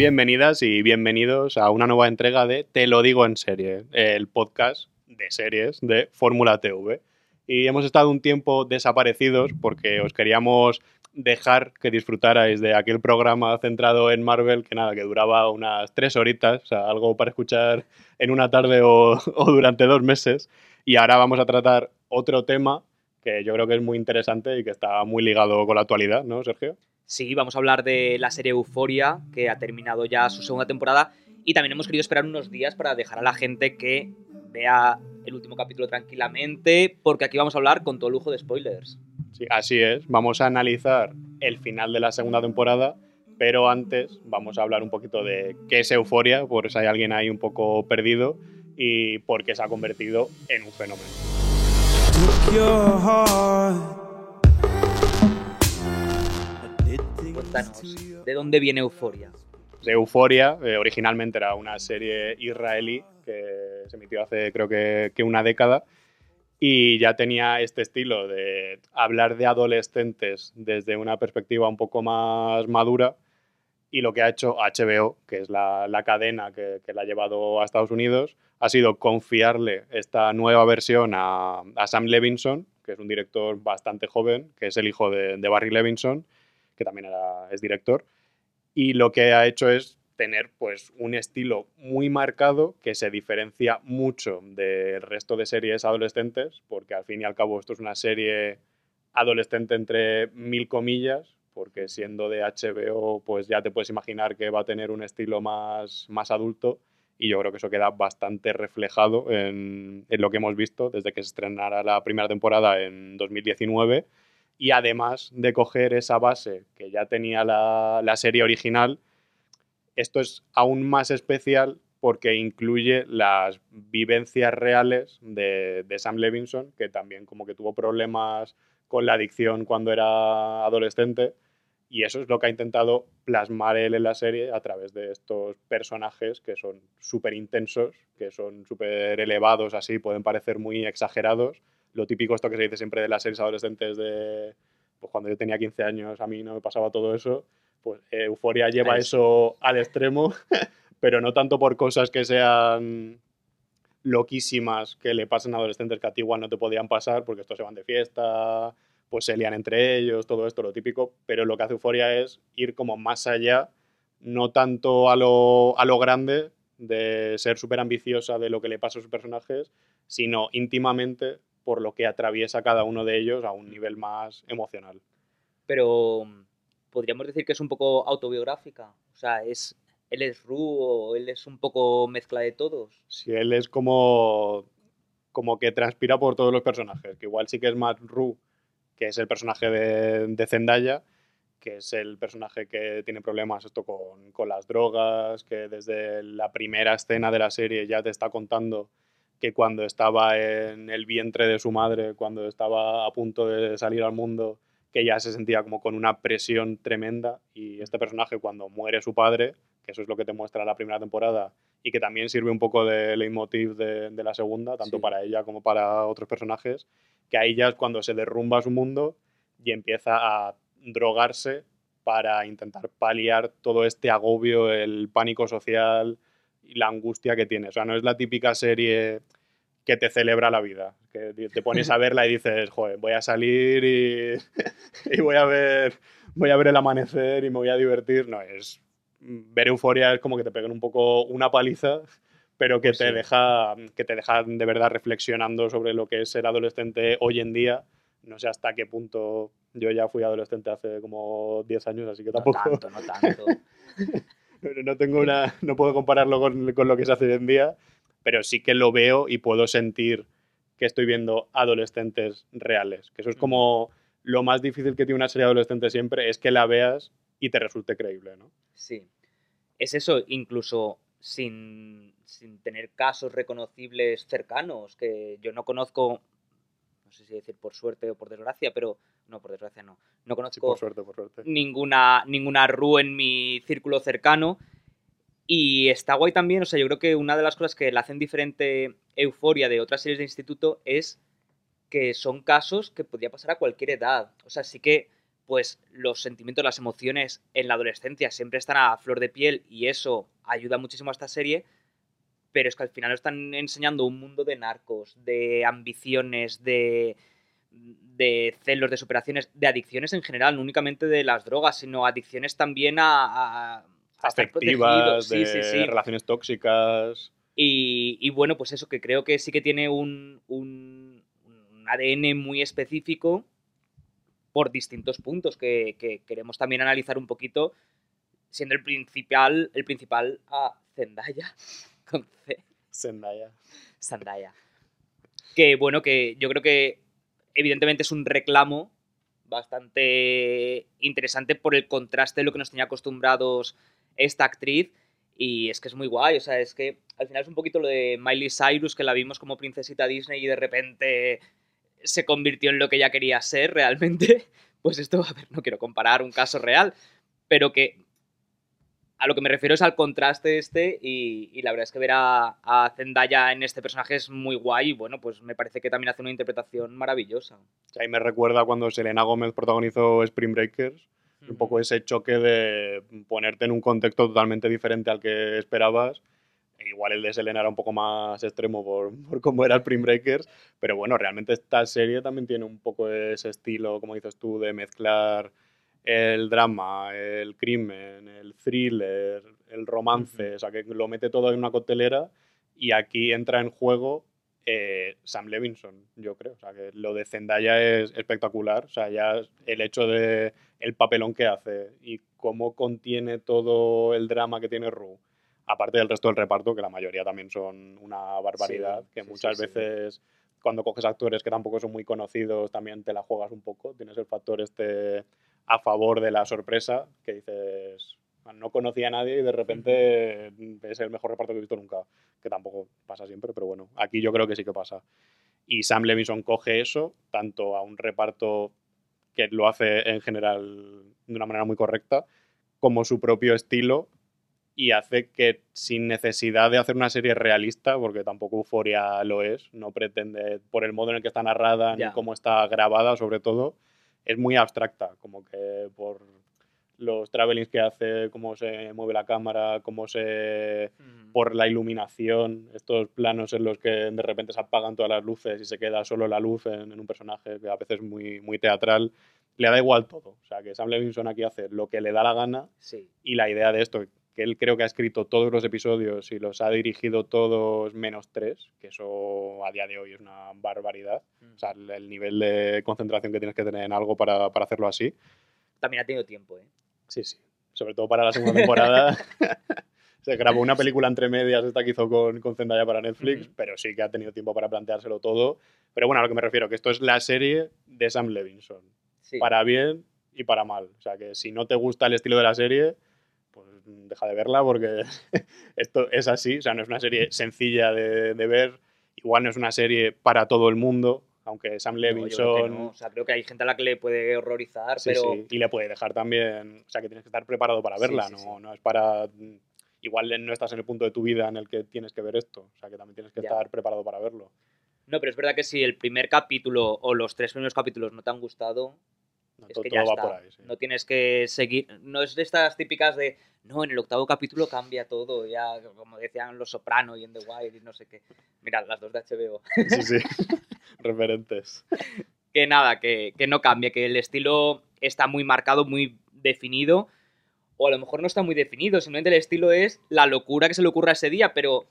Bienvenidas y bienvenidos a una nueva entrega de Te lo digo en serie, el podcast de series de Fórmula TV. Y hemos estado un tiempo desaparecidos porque os queríamos dejar que disfrutarais de aquel programa centrado en Marvel que nada, que duraba unas tres horitas, o sea, algo para escuchar en una tarde o, o durante dos meses. Y ahora vamos a tratar otro tema que yo creo que es muy interesante y que está muy ligado con la actualidad, ¿no, Sergio? Sí, vamos a hablar de la serie Euforia, que ha terminado ya su segunda temporada. Y también hemos querido esperar unos días para dejar a la gente que vea el último capítulo tranquilamente, porque aquí vamos a hablar con todo lujo de spoilers. Sí, así es. Vamos a analizar el final de la segunda temporada, pero antes vamos a hablar un poquito de qué es Euforia, por si hay alguien ahí un poco perdido, y por qué se ha convertido en un fenómeno. ¿De dónde viene Euforia? de Euforia. eh, originalmente era una serie israelí que se emitió hace creo que, una década y ya tenía este estilo de hablar de adolescentes desde una perspectiva un poco más madura y lo que ha hecho HBO, que es la, cadena que, que la ha llevado a Estados Unidos, ha sido confiarle esta nueva versión a, a Sam Levinson, que es un director bastante joven, que es el hijo de Barry Levinson, que también es director y lo que ha hecho es tener pues un estilo muy marcado que se diferencia mucho del resto de series adolescentes, porque al fin y al cabo esto es una serie adolescente entre mil comillas, porque siendo de HBO pues ya te puedes imaginar que va a tener un estilo más, más adulto y yo creo que eso queda bastante reflejado en, en lo que hemos visto desde que se estrenara la primera temporada en 2019 y además de coger esa base que ya tenía la, la, serie original, esto es aún más especial porque incluye las vivencias reales de, Sam Levinson, que también como que tuvo problemas con la adicción cuando era adolescente, y eso es lo que ha intentado plasmar él en la serie a través de estos personajes que son súper intensos, que son súper elevados, así, pueden parecer muy exagerados, lo típico esto que se dice siempre de las series adolescentes de pues cuando yo tenía 15 años a mí no me pasaba todo eso, pues eh, Euforia lleva eso. eso al extremo, pero no tanto por cosas que sean loquísimas que le pasen a adolescentes que a ti igual no te podían pasar porque estos se van de fiesta, pues se lían entre ellos, todo esto, lo típico, pero lo que hace Euforia es ir como más allá, no tanto a lo, a lo grande de ser súper ambiciosa de lo que le pasa a sus personajes, sino íntimamente por lo que atraviesa cada uno de ellos a un nivel más emocional. Pero podríamos decir que es un poco autobiográfica, o sea, es él es Ru o él es un poco mezcla de todos. Sí, él es como como que transpira por todos los personajes, que igual sí que es más Ru, que es el personaje de, de Zendaya, que es el personaje que tiene problemas esto con, con las drogas, que desde la primera escena de la serie ya te está contando que cuando estaba en el vientre de su madre, cuando estaba a punto de salir al mundo, que ya se sentía como con una presión tremenda y este personaje cuando muere su padre, que eso es lo que te muestra la primera temporada y que también sirve un poco de leitmotiv de, de la segunda, tanto sí. para ella como para otros personajes, que ahí ya es cuando se derrumba su mundo y empieza a drogarse para intentar paliar todo este agobio, el pánico social, y la angustia que tiene. O sea, no es la típica serie que te celebra la vida, que te pones a verla y dices, joder, voy a salir y, y voy, a ver, voy a ver el amanecer y me voy a divertir. No, es ver euforia es como que te peguen un poco una paliza, pero que te, sí. deja, que te deja de verdad reflexionando sobre lo que es ser adolescente hoy en día. No sé hasta qué punto yo ya fui adolescente hace como 10 años, así que tampoco... No tanto, no tanto. no tengo una, no puedo compararlo con, con, lo que se hace hoy en día, pero sí que lo veo y puedo sentir que estoy viendo adolescentes reales. Que eso es como lo más difícil que tiene una serie adolescente siempre, es que la veas y te resulte creíble, ¿no? Sí. Es eso, incluso sin, sin tener casos reconocibles cercanos, que yo no conozco, no sé si decir por suerte o por desgracia, pero no, por desgracia no. No conozco sí, por suerte, por suerte. Ninguna, ninguna RU en mi círculo cercano. Y está guay también, o sea, yo creo que una de las cosas que la hacen diferente Euforia de otras series de instituto es que son casos que podría pasar a cualquier edad. O sea, sí que pues los sentimientos, las emociones en la adolescencia siempre están a flor de piel y eso ayuda muchísimo a esta serie, pero es que al final están enseñando un mundo de narcos, de ambiciones, de, de celos, de superaciones, de adicciones en general, no únicamente de las drogas, sino adicciones también a... a afectivas, de relaciones tóxicas. Y, y, bueno, pues eso, que creo que sí que tiene un, un, un ADN muy específico por distintos puntos que, que, queremos también analizar un poquito, siendo el principal, el principal a Zendaya, C. Zendaya. Zendaya. Que bueno, que yo creo que evidentemente es un reclamo bastante interesante por el contraste de lo que nos tenía acostumbrados esta actriz. Y es que es muy guay, o sea, es que al final es un poquito lo de Miley Cyrus, que la vimos como princesita Disney y de repente se convirtió en lo que ella quería ser realmente. Pues esto, a ver, no quiero comparar un caso real, pero que a lo que me refiero es al contraste este y, la verdad es que ver a, Zendaya en este personaje es muy guay y bueno, pues me parece que también hace una interpretación maravillosa. Ahí me recuerda cuando Selena Gómez protagonizó Spring Breakers, un poco ese choque de ponerte en un contexto totalmente diferente al que esperabas. E igual el de Selena era un poco más extremo por, por cómo era Spring Breakers, pero bueno, realmente esta serie también tiene un poco ese estilo, como dices tú, de mezclar el drama, el crimen, el thriller, el romance, o sea, que lo mete todo en una coctelera y aquí entra en juego eh, Sam Levinson, yo creo. O sea, que lo de Zendaya es espectacular. O sea, ya el hecho de el papelón que hace y cómo contiene todo el drama que tiene Rue, aparte del resto del reparto, que la mayoría también son una barbaridad, que muchas veces cuando coges actores que tampoco son muy conocidos, también te la juegas un poco. Tienes el factor este a favor de la sorpresa, que dices, no conocía a nadie y de repente es el mejor reparto que he visto nunca, que tampoco pasa siempre, pero bueno, aquí yo creo que sí que pasa. Y Sam Levinson coge eso, tanto a un reparto que lo hace en general de una manera muy correcta, como su propio estilo, y hace que sin necesidad de hacer una serie realista, porque tampoco Euforia lo es, no pretende, por el modo en el que está narrada, ni cómo está grabada sobre todo, es muy abstracta, como que por los travelings que hace, cómo se mueve la cámara, cómo se... por la iluminación, estos planos en los que de repente se apagan todas las luces y se queda solo la luz en, un personaje que a veces es muy, muy teatral, le da igual todo. O sea, que Sam Levinson aquí hace lo que le da la gana y la idea de esto, que él creo que ha escrito todos los episodios y los ha dirigido todos menos tres, que eso a día de hoy es una barbaridad. O sea, el, nivel de concentración que tienes que tener en algo para, para, hacerlo así. También ha tenido tiempo, ¿eh? Sí, sí. Sobre todo para la segunda temporada. Se grabó una película entre medias, esta que hizo con, con Zendaya para Netflix, pero sí que ha tenido tiempo para planteárselo todo. Pero bueno, a lo que me refiero, que esto es la serie de Sam Levinson. Para bien y para mal. O sea, que si no te gusta el estilo de la serie, pues deja de verla porque esto es así, o sea, no es una serie sencilla de, ver, igual no es una serie para todo el mundo, aunque Sam Levinson... o sea, creo que hay gente a la que le puede horrorizar, pero... y le puede dejar también, o sea, que tienes que estar preparado para verla, no, no es para... Igual no estás en el punto de tu vida en el que tienes que ver esto, o sea, que también tienes que estar preparado para verlo. No, pero es verdad que si el primer capítulo o los tres primeros capítulos no te han gustado, es que ya está. No tienes que seguir. No es de estas típicas de. No, en el octavo capítulo cambia todo, ya como decían Los Soprano y en The Wire y no sé qué. Mirad, las dos de HBO. Sí, sí. Referentes. Que nada, que, que no cambia, que el estilo está muy marcado, muy definido. O a lo mejor no está muy definido, simplemente el estilo es la locura que se le ocurra ese día, pero,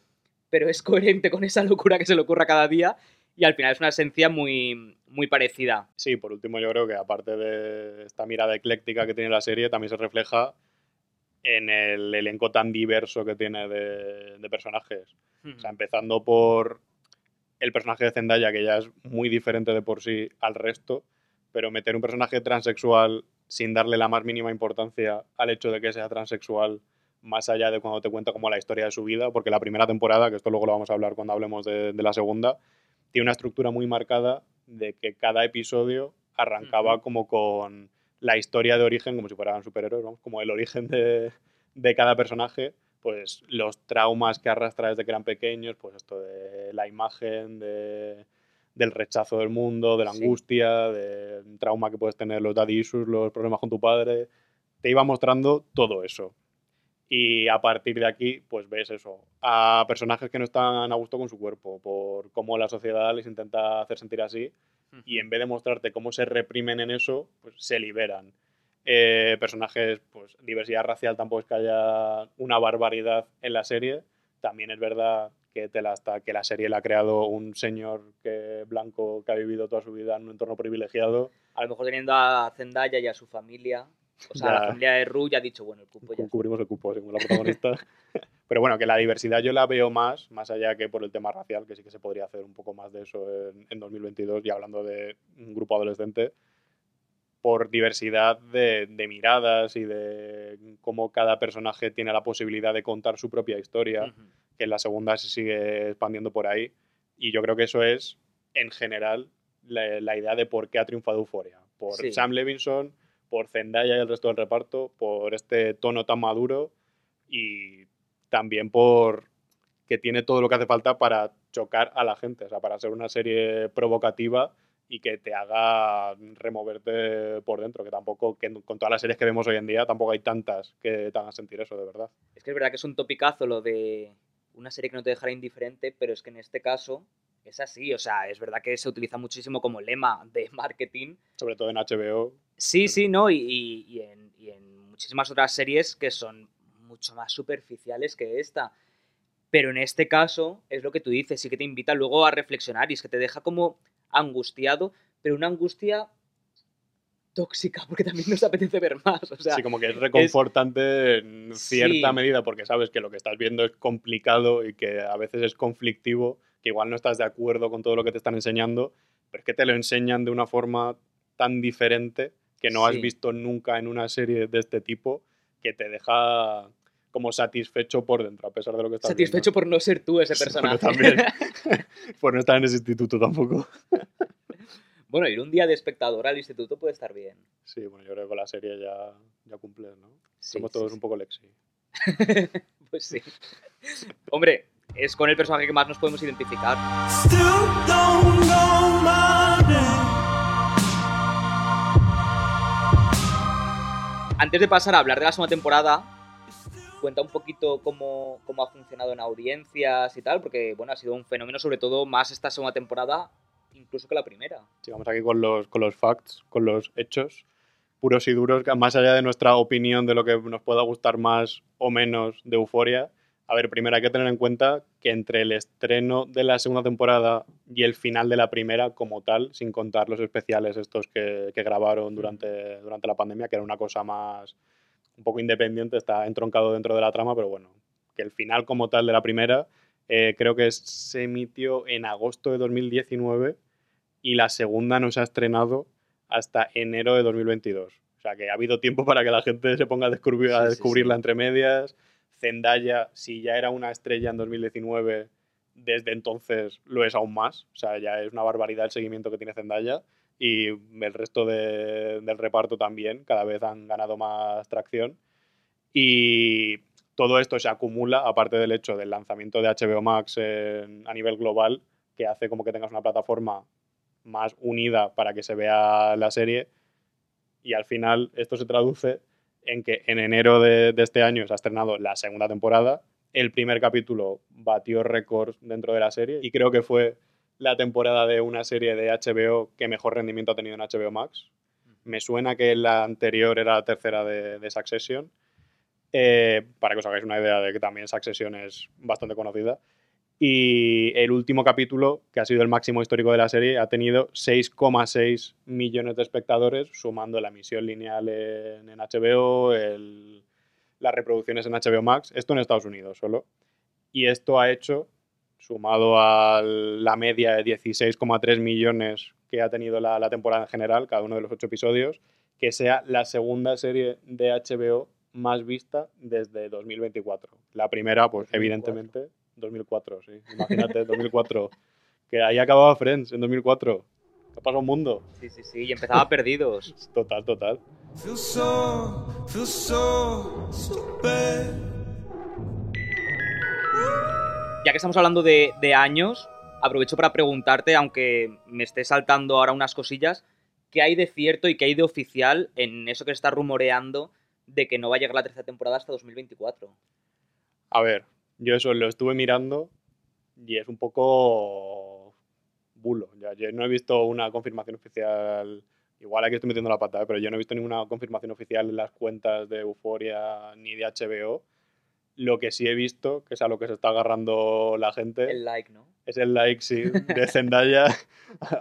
pero es coherente con esa locura que se le ocurra cada día y al final es una esencia muy, muy parecida. Sí, por último yo creo que aparte de esta mirada ecléctica que tiene la serie, también se refleja en el elenco tan diverso que tiene de, personajes. O sea, empezando por el personaje de Zendaya, que ya es muy diferente de por sí al resto, pero meter un personaje transexual sin darle la más mínima importancia al hecho de que sea transexual, más allá de cuando te cuenta como la historia de su vida, porque la primera temporada, que esto luego lo vamos a hablar cuando hablemos de la segunda, tiene una estructura muy marcada de que cada episodio arrancaba como con la historia de origen, como si fueran superhéroes, como el origen de, de, cada personaje, pues los traumas que arrastra desde que eran pequeños, pues esto de la imagen, de, del rechazo del mundo, de la Sí. angustia, del trauma que puedes tener, los daddy issues, los problemas con tu padre. Te iba mostrando todo eso. Y a partir de aquí, pues ves eso, a personajes que no están a gusto con su cuerpo, por cómo la sociedad les intenta hacer sentir así, y en vez de mostrarte cómo se reprimen en eso, pues se liberan. Eh, personajes, pues diversidad racial tampoco es que haya una barbaridad en la serie. También es verdad que, te la, está, que la serie la ha creado un señor que, blanco que ha vivido toda su vida en un entorno privilegiado. A lo mejor teniendo a Zendaya y a su familia, o sea, Ya. la familia de Ru ya ha dicho, bueno, el cupo ya. Cu- cubrimos el cupo según la protagonista. Pero bueno, que la diversidad yo la veo más, más allá que por el tema racial, que sí que se podría hacer un poco más de eso en, en 2022 y hablando de un grupo adolescente, por diversidad de, de miradas y de cómo cada personaje tiene la posibilidad de contar su propia historia, Ujú. que en la segunda se sigue expandiendo por ahí. Y yo creo que eso es, en general, la, la idea de por qué ha triunfado Euphoria. Por Sí. Sam Levinson, por Zendaya y el resto del reparto, por este tono tan maduro y también por que tiene todo lo que hace falta para chocar a la gente, o sea, para ser una serie provocativa y que te haga removerte por dentro, que tampoco, que con todas las series que vemos hoy en día, tampoco hay tantas que te hagan sentir eso, de verdad. Es que es verdad que es un topicazo lo de una serie que no te dejará indiferente, pero es que en este caso es así, o sea, es verdad que se utiliza muchísimo como lema de marketing. Sobre todo en HBO. Sí, sí, ¿no? Y, y- y en, y en muchísimas otras series que son mucho más superficiales que esta. Pero en este caso es lo que tú dices, sí que te invita luego a reflexionar y es que te deja como angustiado, pero una angustia tóxica, porque también nos apetece ver más. O sea, sí, como que es reconfortante en cierta Sí. medida porque sabes que lo que estás viendo es complicado y que a veces es conflictivo, que igual no estás de acuerdo con todo lo que te están enseñando, pero es que te lo enseñan de una forma tan diferente que no has visto nunca en una serie de este tipo que te deja como satisfecho por dentro, a pesar de lo que estás satisfecho por no ser tú ese personaje. bueno, también. por no estar en ese instituto tampoco. Bueno, ir un día de espectador al instituto puede estar bien. Sí, bueno, yo creo que con la serie ya, ya cumples, ¿no? Sí, Somos sí, todos un poco Lexi. Pues sí. Hombre, es con el personaje que más nos podemos identificar. Antes de pasar a hablar de la segunda temporada, cuenta un poquito cómo, cómo ha funcionado en audiencias y tal, porque bueno, ha sido un fenómeno, sobre todo más esta segunda temporada, incluso que la primera. Sigamos aquí con los, con los facts, con los hechos puros y duros, más allá de nuestra opinión de lo que nos pueda gustar más o menos de Euforia. A ver, primero hay que tener en cuenta que entre el estreno de la segunda temporada y el final de la primera, como tal, sin contar los especiales estos que, que grabaron durante, durante la pandemia, que era una cosa más un poco independiente, está entroncado dentro de la trama, pero bueno, que el final como tal de la primera eh, creo que se emitió en agosto de 2019 y la segunda no se ha estrenado hasta enero de 2022. O sea que ha habido tiempo para que la gente se ponga a, descubrir, a Sí, sí, descubrirla sí. entre medias. Zendaya, si ya era una estrella en 2019, desde entonces lo es aún más. O sea, ya es una barbaridad el seguimiento que tiene Zendaya. Y el resto de- del reparto también, cada vez han ganado más tracción. Y todo esto se acumula, aparte del hecho del lanzamiento de HBO Max a nivel global, que hace como que tengas una plataforma más unida para que se vea la serie. Y al final esto se traduce en que en enero de, de este año se ha estrenado la segunda temporada. El primer capítulo batió récords dentro de la serie y creo que fue la temporada de una serie de HBO que mejor rendimiento ha tenido en HBO Max. Me suena que la anterior era la tercera de, de Succession. Eh, para que os hagáis una idea de que también Succession es bastante conocida. Y el último capítulo, que ha sido el máximo histórico de la serie, ha tenido 6,6 millones de espectadores, sumando la emisión lineal en, en HBO, el- las reproducciones en HBO Max. Esto en Estados Unidos solo. Y esto ha hecho, sumado a la media de 16,3 millones que ha tenido la, la temporada en general, cada uno de los ocho episodios, que sea la segunda serie de HBO más vista desde 2024. La primera, pues 2004. evidentemente, 2004, sí. Imagínate, 2004. Que ahí acababa Friends, en 2004. ¿Qué pasa un mundo? Sí, sí, sí, y empezaba perdidos. Total, total. Feel so, feel so, so bad. Ya que estamos hablando de, de años, aprovecho para preguntarte, aunque me esté saltando ahora unas cosillas, ¿qué hay de cierto y qué hay de oficial en eso que se está rumoreando de que no va a llegar la tercera temporada hasta 2024? A ver, yo eso lo estuve mirando y es un poco bulo. Ya, yo no he visto una confirmación oficial. Igual aquí estoy metiendo la pata, ¿eh? pero yo no he visto ninguna confirmación oficial en las cuentas de Euforia ni de HBO. Lo que sí he visto, que es a lo que se está agarrando la gente, El like, ¿no? es el like, sí, de Zendaya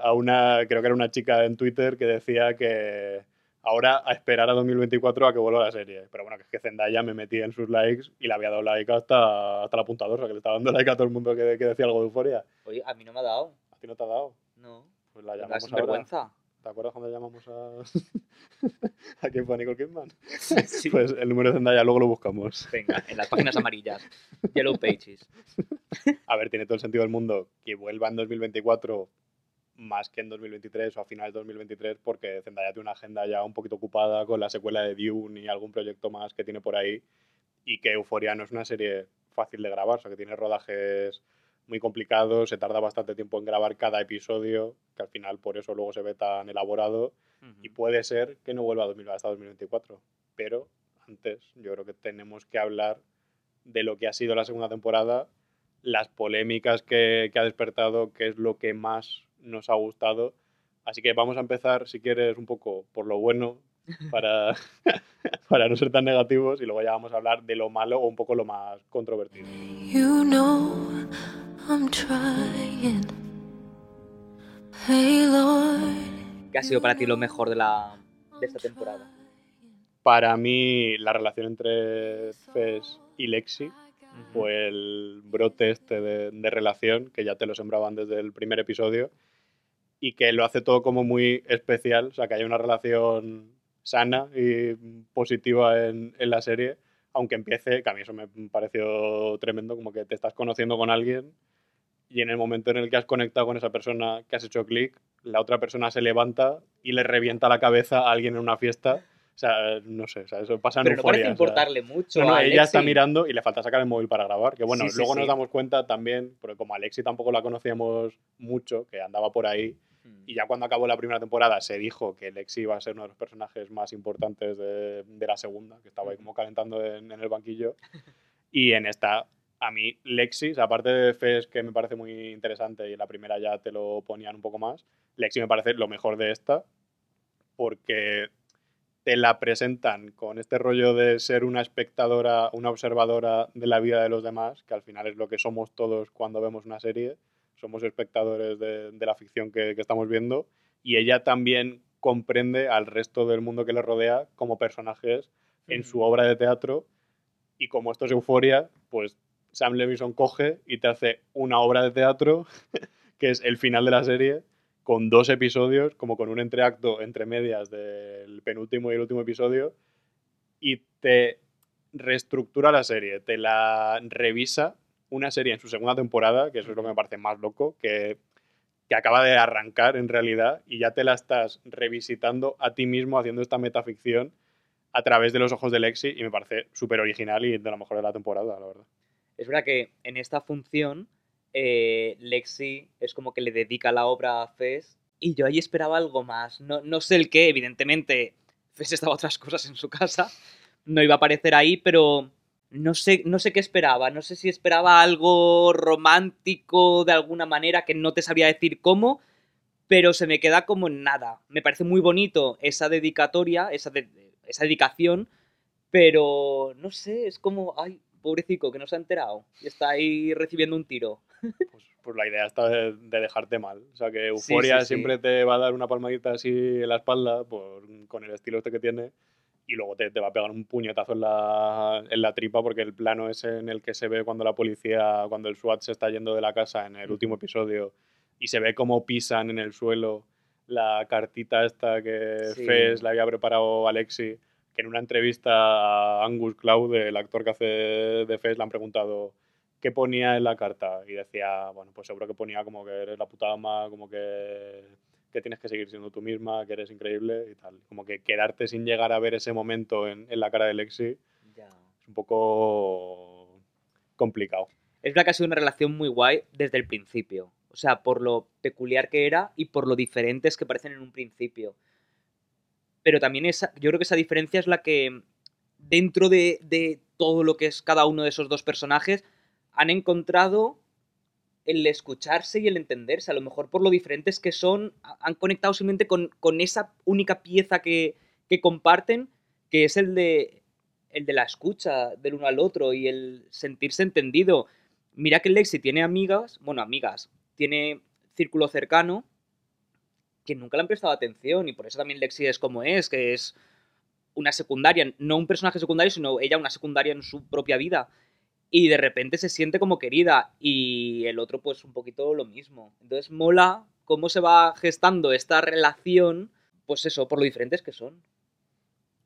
a una, creo que era una chica en Twitter que decía que ahora a esperar a 2024 a que vuelva la serie. Pero bueno, que es que Zendaya me metí en sus likes y le había dado like hasta, hasta la apuntadora, que le estaba dando like a todo el mundo que, que decía algo de euforia. Oye, a mí no me ha dado. ¿A ti no te ha dado? No. Pues la llamamos ahora. sinvergüenza. ¿Te acuerdas cuando llamamos a... a quién fue a Nicole Kidman? Sí. Pues el número de Zendaya luego lo buscamos. Venga, en las páginas amarillas. Yellow Pages. A ver, tiene todo el sentido del mundo que vuelva en 2024 más que en 2023 o a finales de 2023 porque Zendaya tiene una agenda ya un poquito ocupada con la secuela de Dune y algún proyecto más que tiene por ahí y que Euphoria no es una serie fácil de grabar, o sea que tiene rodajes muy complicados, se tarda bastante tiempo en grabar cada episodio, que al final por eso luego se ve tan elaborado y puede ser que no vuelva a 2000 hasta 2024, pero antes yo creo que tenemos que hablar de lo que ha sido la segunda temporada, las polémicas que, que ha despertado, qué es lo que más nos ha gustado. Así que vamos a empezar, si quieres, un poco por lo bueno, para, para no ser tan negativos, y luego ya vamos a hablar de lo malo o un poco lo más controvertido. You know I'm trying. Hey Lord, ¿Qué ha sido para ti lo mejor de, la, de esta temporada? Para mí, la relación entre Fes y Lexi fue el brote este de, de relación, que ya te lo sembraban desde el primer episodio, y que lo hace todo como muy especial, o sea, que hay una relación sana y positiva en, en la serie, aunque empiece, que a mí eso me pareció tremendo, como que te estás conociendo con alguien y en el momento en el que has conectado con esa persona que has hecho clic, la otra persona se levanta y le revienta la cabeza a alguien en una fiesta. O sea, no sé, o sea, eso pasa en Pero no parece euforia, o sea. importarle mucho. No, no, a ella está mirando y le falta sacar el móvil para grabar. Que bueno, Sí, sí, luego sí. nos damos cuenta también, porque como Alexi tampoco la conocíamos mucho, que andaba por ahí, Mm. y ya cuando acabó la primera temporada se dijo que Lexi iba a ser uno de los personajes más importantes de, de la segunda, que estaba ahí como calentando en, en el banquillo. Y en esta, a mí, Lexi, o sea, aparte de Fes, que me parece muy interesante, y la primera ya te lo ponían un poco más, Lexi me parece lo mejor de esta, porque te la presentan con este rollo de ser una espectadora, una observadora de la vida de los demás, que al final es lo que somos todos cuando vemos una serie, somos espectadores de, de la ficción que, que estamos viendo, y ella también comprende al resto del mundo que le rodea como personajes en su obra de teatro, y como esto es euforia, pues Sam Levinson coge y te hace una obra de teatro, que es el final de la serie, con dos episodios, como con un entreacto entre medias del penúltimo y el último episodio, y te reestructura la serie, te la revisa una serie en su segunda temporada, que eso es lo que me parece más loco, que, que acaba de arrancar en realidad, y ya te la estás revisitando a ti mismo haciendo esta metaficción a través de los ojos de Lexi, y me parece súper original y de lo mejor de la temporada, la verdad. Es verdad que en esta función eh, Lexi es como que le dedica la obra a Fes y yo ahí esperaba algo más. No, no sé el qué, evidentemente Fes estaba otras cosas en su casa, no iba a aparecer ahí, pero no sé, no sé qué esperaba. No sé si esperaba algo romántico de alguna manera que no te sabría decir cómo, pero se me queda como en nada. Me parece muy bonito esa dedicatoria, esa, de- esa dedicación, pero no sé, es como, ay, pobrecito, que no se ha enterado y está ahí recibiendo un tiro. Pues, pues la idea está de, de dejarte mal. O sea, que Sí, Euforia sí, sí. siempre te va a dar una palmadita así en la espalda por, con el estilo este que tiene y luego te, te va a pegar un puñetazo en la, en la tripa porque el plano es en el que se ve cuando la policía, cuando el SWAT se está yendo de la casa en el último episodio y se ve cómo pisan en el suelo la cartita esta que Sí. Fes le había preparado a Alexi, que en una entrevista a Angus Cloud, el actor que hace de Fes, le han preguntado qué ponía en la carta y decía, bueno, pues seguro que ponía como que eres la puta ama, como que, que tienes que seguir siendo tú misma, que eres increíble y tal. Como que quedarte sin llegar a ver ese momento en, en la cara de Lexi es un poco complicado. Es verdad que ha sido una relación muy guay desde el principio. O sea, por lo peculiar que era y por lo diferentes que parecen en un principio. Pero también esa, yo creo que esa diferencia es la que dentro de, de todo lo que es cada uno de esos dos personajes han encontrado el escucharse y el entenderse. A lo mejor por lo diferentes que son, ha- han conectado simplemente con, con esa única pieza que, que comparten, que es el de, el de la escucha del uno al otro y el sentirse entendido. Mira que Lexi tiene amigas, bueno, amigas, tiene círculo cercano que nunca le han prestado atención y por eso también Lexi es como es, que es una secundaria, no un personaje secundario, sino ella una secundaria en su propia vida. Y de repente se siente como querida y el otro pues un poquito lo mismo. Entonces mola cómo se va gestando esta relación, pues eso, por lo diferentes que son.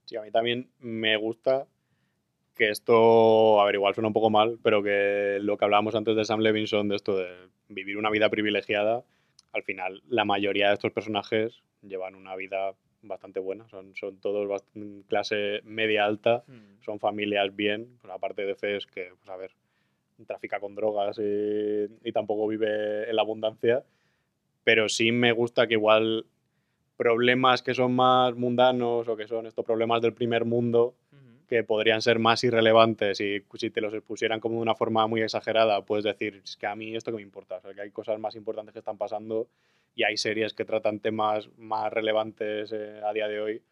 Sí, a mí también me gusta que esto, a ver, igual suena un poco mal, pero que lo que hablábamos antes de Sam Levinson, de esto de vivir una vida privilegiada, al final la mayoría de estos personajes llevan una vida bastante buena, son, son todos clase media alta, son familias bien, pues aparte de Fes que, pues a ver, trafica con drogas y, y tampoco vive en la abundancia, pero sí me gusta que igual problemas que son más mundanos o que son estos problemas del primer mundo que podrían ser más irrelevantes y si te los expusieran como de una forma muy exagerada, puedes decir, es que a mí esto que me importa, o sea, que hay cosas más importantes que están pasando y hay series que tratan temas más relevantes eh, a día de hoy,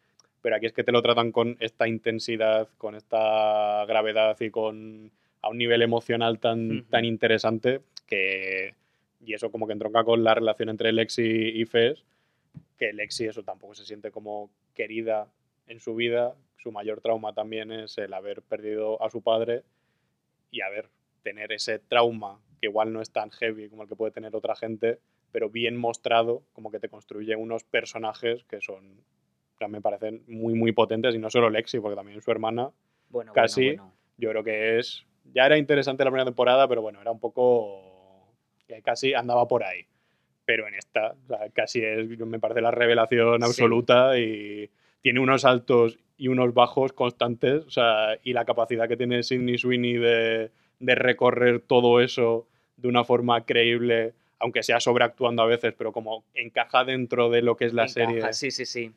pero aquí es que te lo tratan con esta intensidad, con esta gravedad y con a un nivel emocional tan, Ujú. tan interesante que y eso como que entronca con la relación entre Lexi y Fes, que Lexi eso tampoco se siente como querida en su vida, su mayor trauma también es el haber perdido a su padre y a ver, tener ese trauma que igual no es tan heavy como el que puede tener otra gente, pero bien mostrado, como que te construye unos personajes que son, me parecen muy, muy potentes y no solo Lexi, porque también su hermana, Bueno, Casi. bueno, bueno. yo creo que es, ya era interesante la primera temporada, pero bueno, era un poco, que casi andaba por ahí. Pero en esta, o sea, casi es, me parece la revelación Sí. absoluta y tiene unos altos y unos bajos constantes, o sea, y la capacidad que tiene Sidney Sweeney de, de recorrer todo eso de una forma creíble, aunque sea sobreactuando a veces, pero como encaja dentro de lo que es la Encaja, serie. Sí, sí, sí.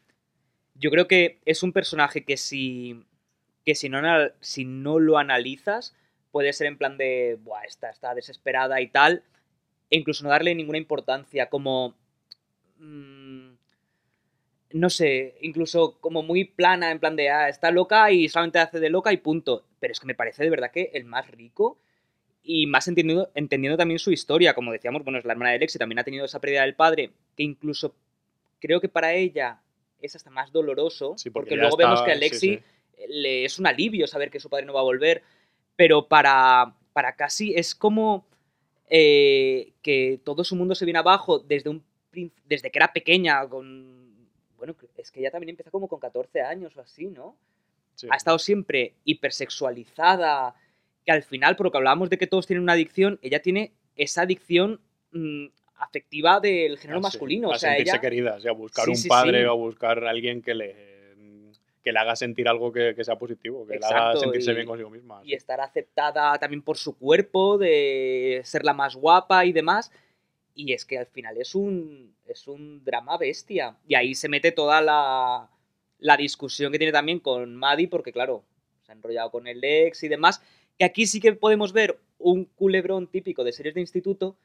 Yo creo que es un personaje que si, que si, no, si no lo analizas, puede ser en plan de, Buah, esta está desesperada y tal, e incluso no darle ninguna importancia, como... mm, no sé, incluso como muy plana, en plan de, ah, está loca y solamente hace de loca y punto. Pero es que me parece de verdad que el más rico y más entendiendo, entendiendo también su historia. Como decíamos, bueno, es la hermana de Lexi, también ha tenido esa pérdida del padre, que incluso creo que para ella es hasta más doloroso, Sí, porque, luego vemos que a Lexi sí. le es un alivio saber que su padre no va a volver, pero para, para casi es como eh, que todo su mundo se viene abajo desde, un, desde que era pequeña, con... Bueno, es que ella también empieza como con 14 años o así, ¿no? Sí. ha estado siempre hipersexualizada, que al final, por lo que hablábamos de que todos tienen una adicción, ella tiene esa adicción mm, afectiva del género a se- masculino. A o sea, sentirse ella, querida, sí, a buscar Sí, un sí, padre sí. o a buscar a alguien que le, que le haga sentir algo que, que sea positivo, que le haga Exacto, sentirse y- bien consigo misma. y sí. estar aceptada también por su cuerpo, de ser la más guapa y demás. Y es que al final es un, es un drama bestia. Y ahí se mete toda la, la discusión que tiene también con Maddie, porque claro, se ha enrollado con el ex y demás. Que aquí sí que podemos ver un culebrón típico de series de instituto,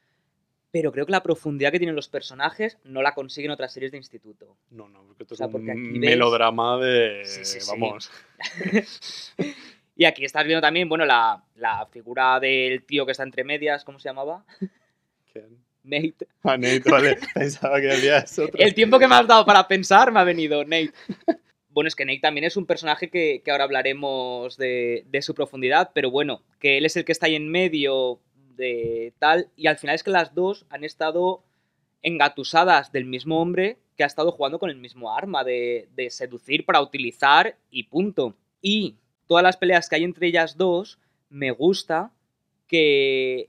pero creo que la profundidad que tienen los personajes no la consiguen otras series de instituto. No, no, porque esto O sea, es porque un ves- melodrama de... Sí, sí, sí. Vamos, Y aquí estás viendo también, bueno, la, la figura del tío que está entre medias, ¿cómo se llamaba? ¿quién? Nate. Ah, Nate, vale, pensaba que decías otro. El tiempo que me has dado para pensar me ha venido, Nate. Bueno, es que Nate también es un personaje que, que ahora hablaremos de, de su profundidad, pero bueno, que él es el que está ahí en medio de tal, y al final es que las dos han estado engatusadas del mismo hombre que ha estado jugando con el mismo arma de, de seducir para utilizar y punto. Y todas las peleas que hay entre ellas dos, me gusta que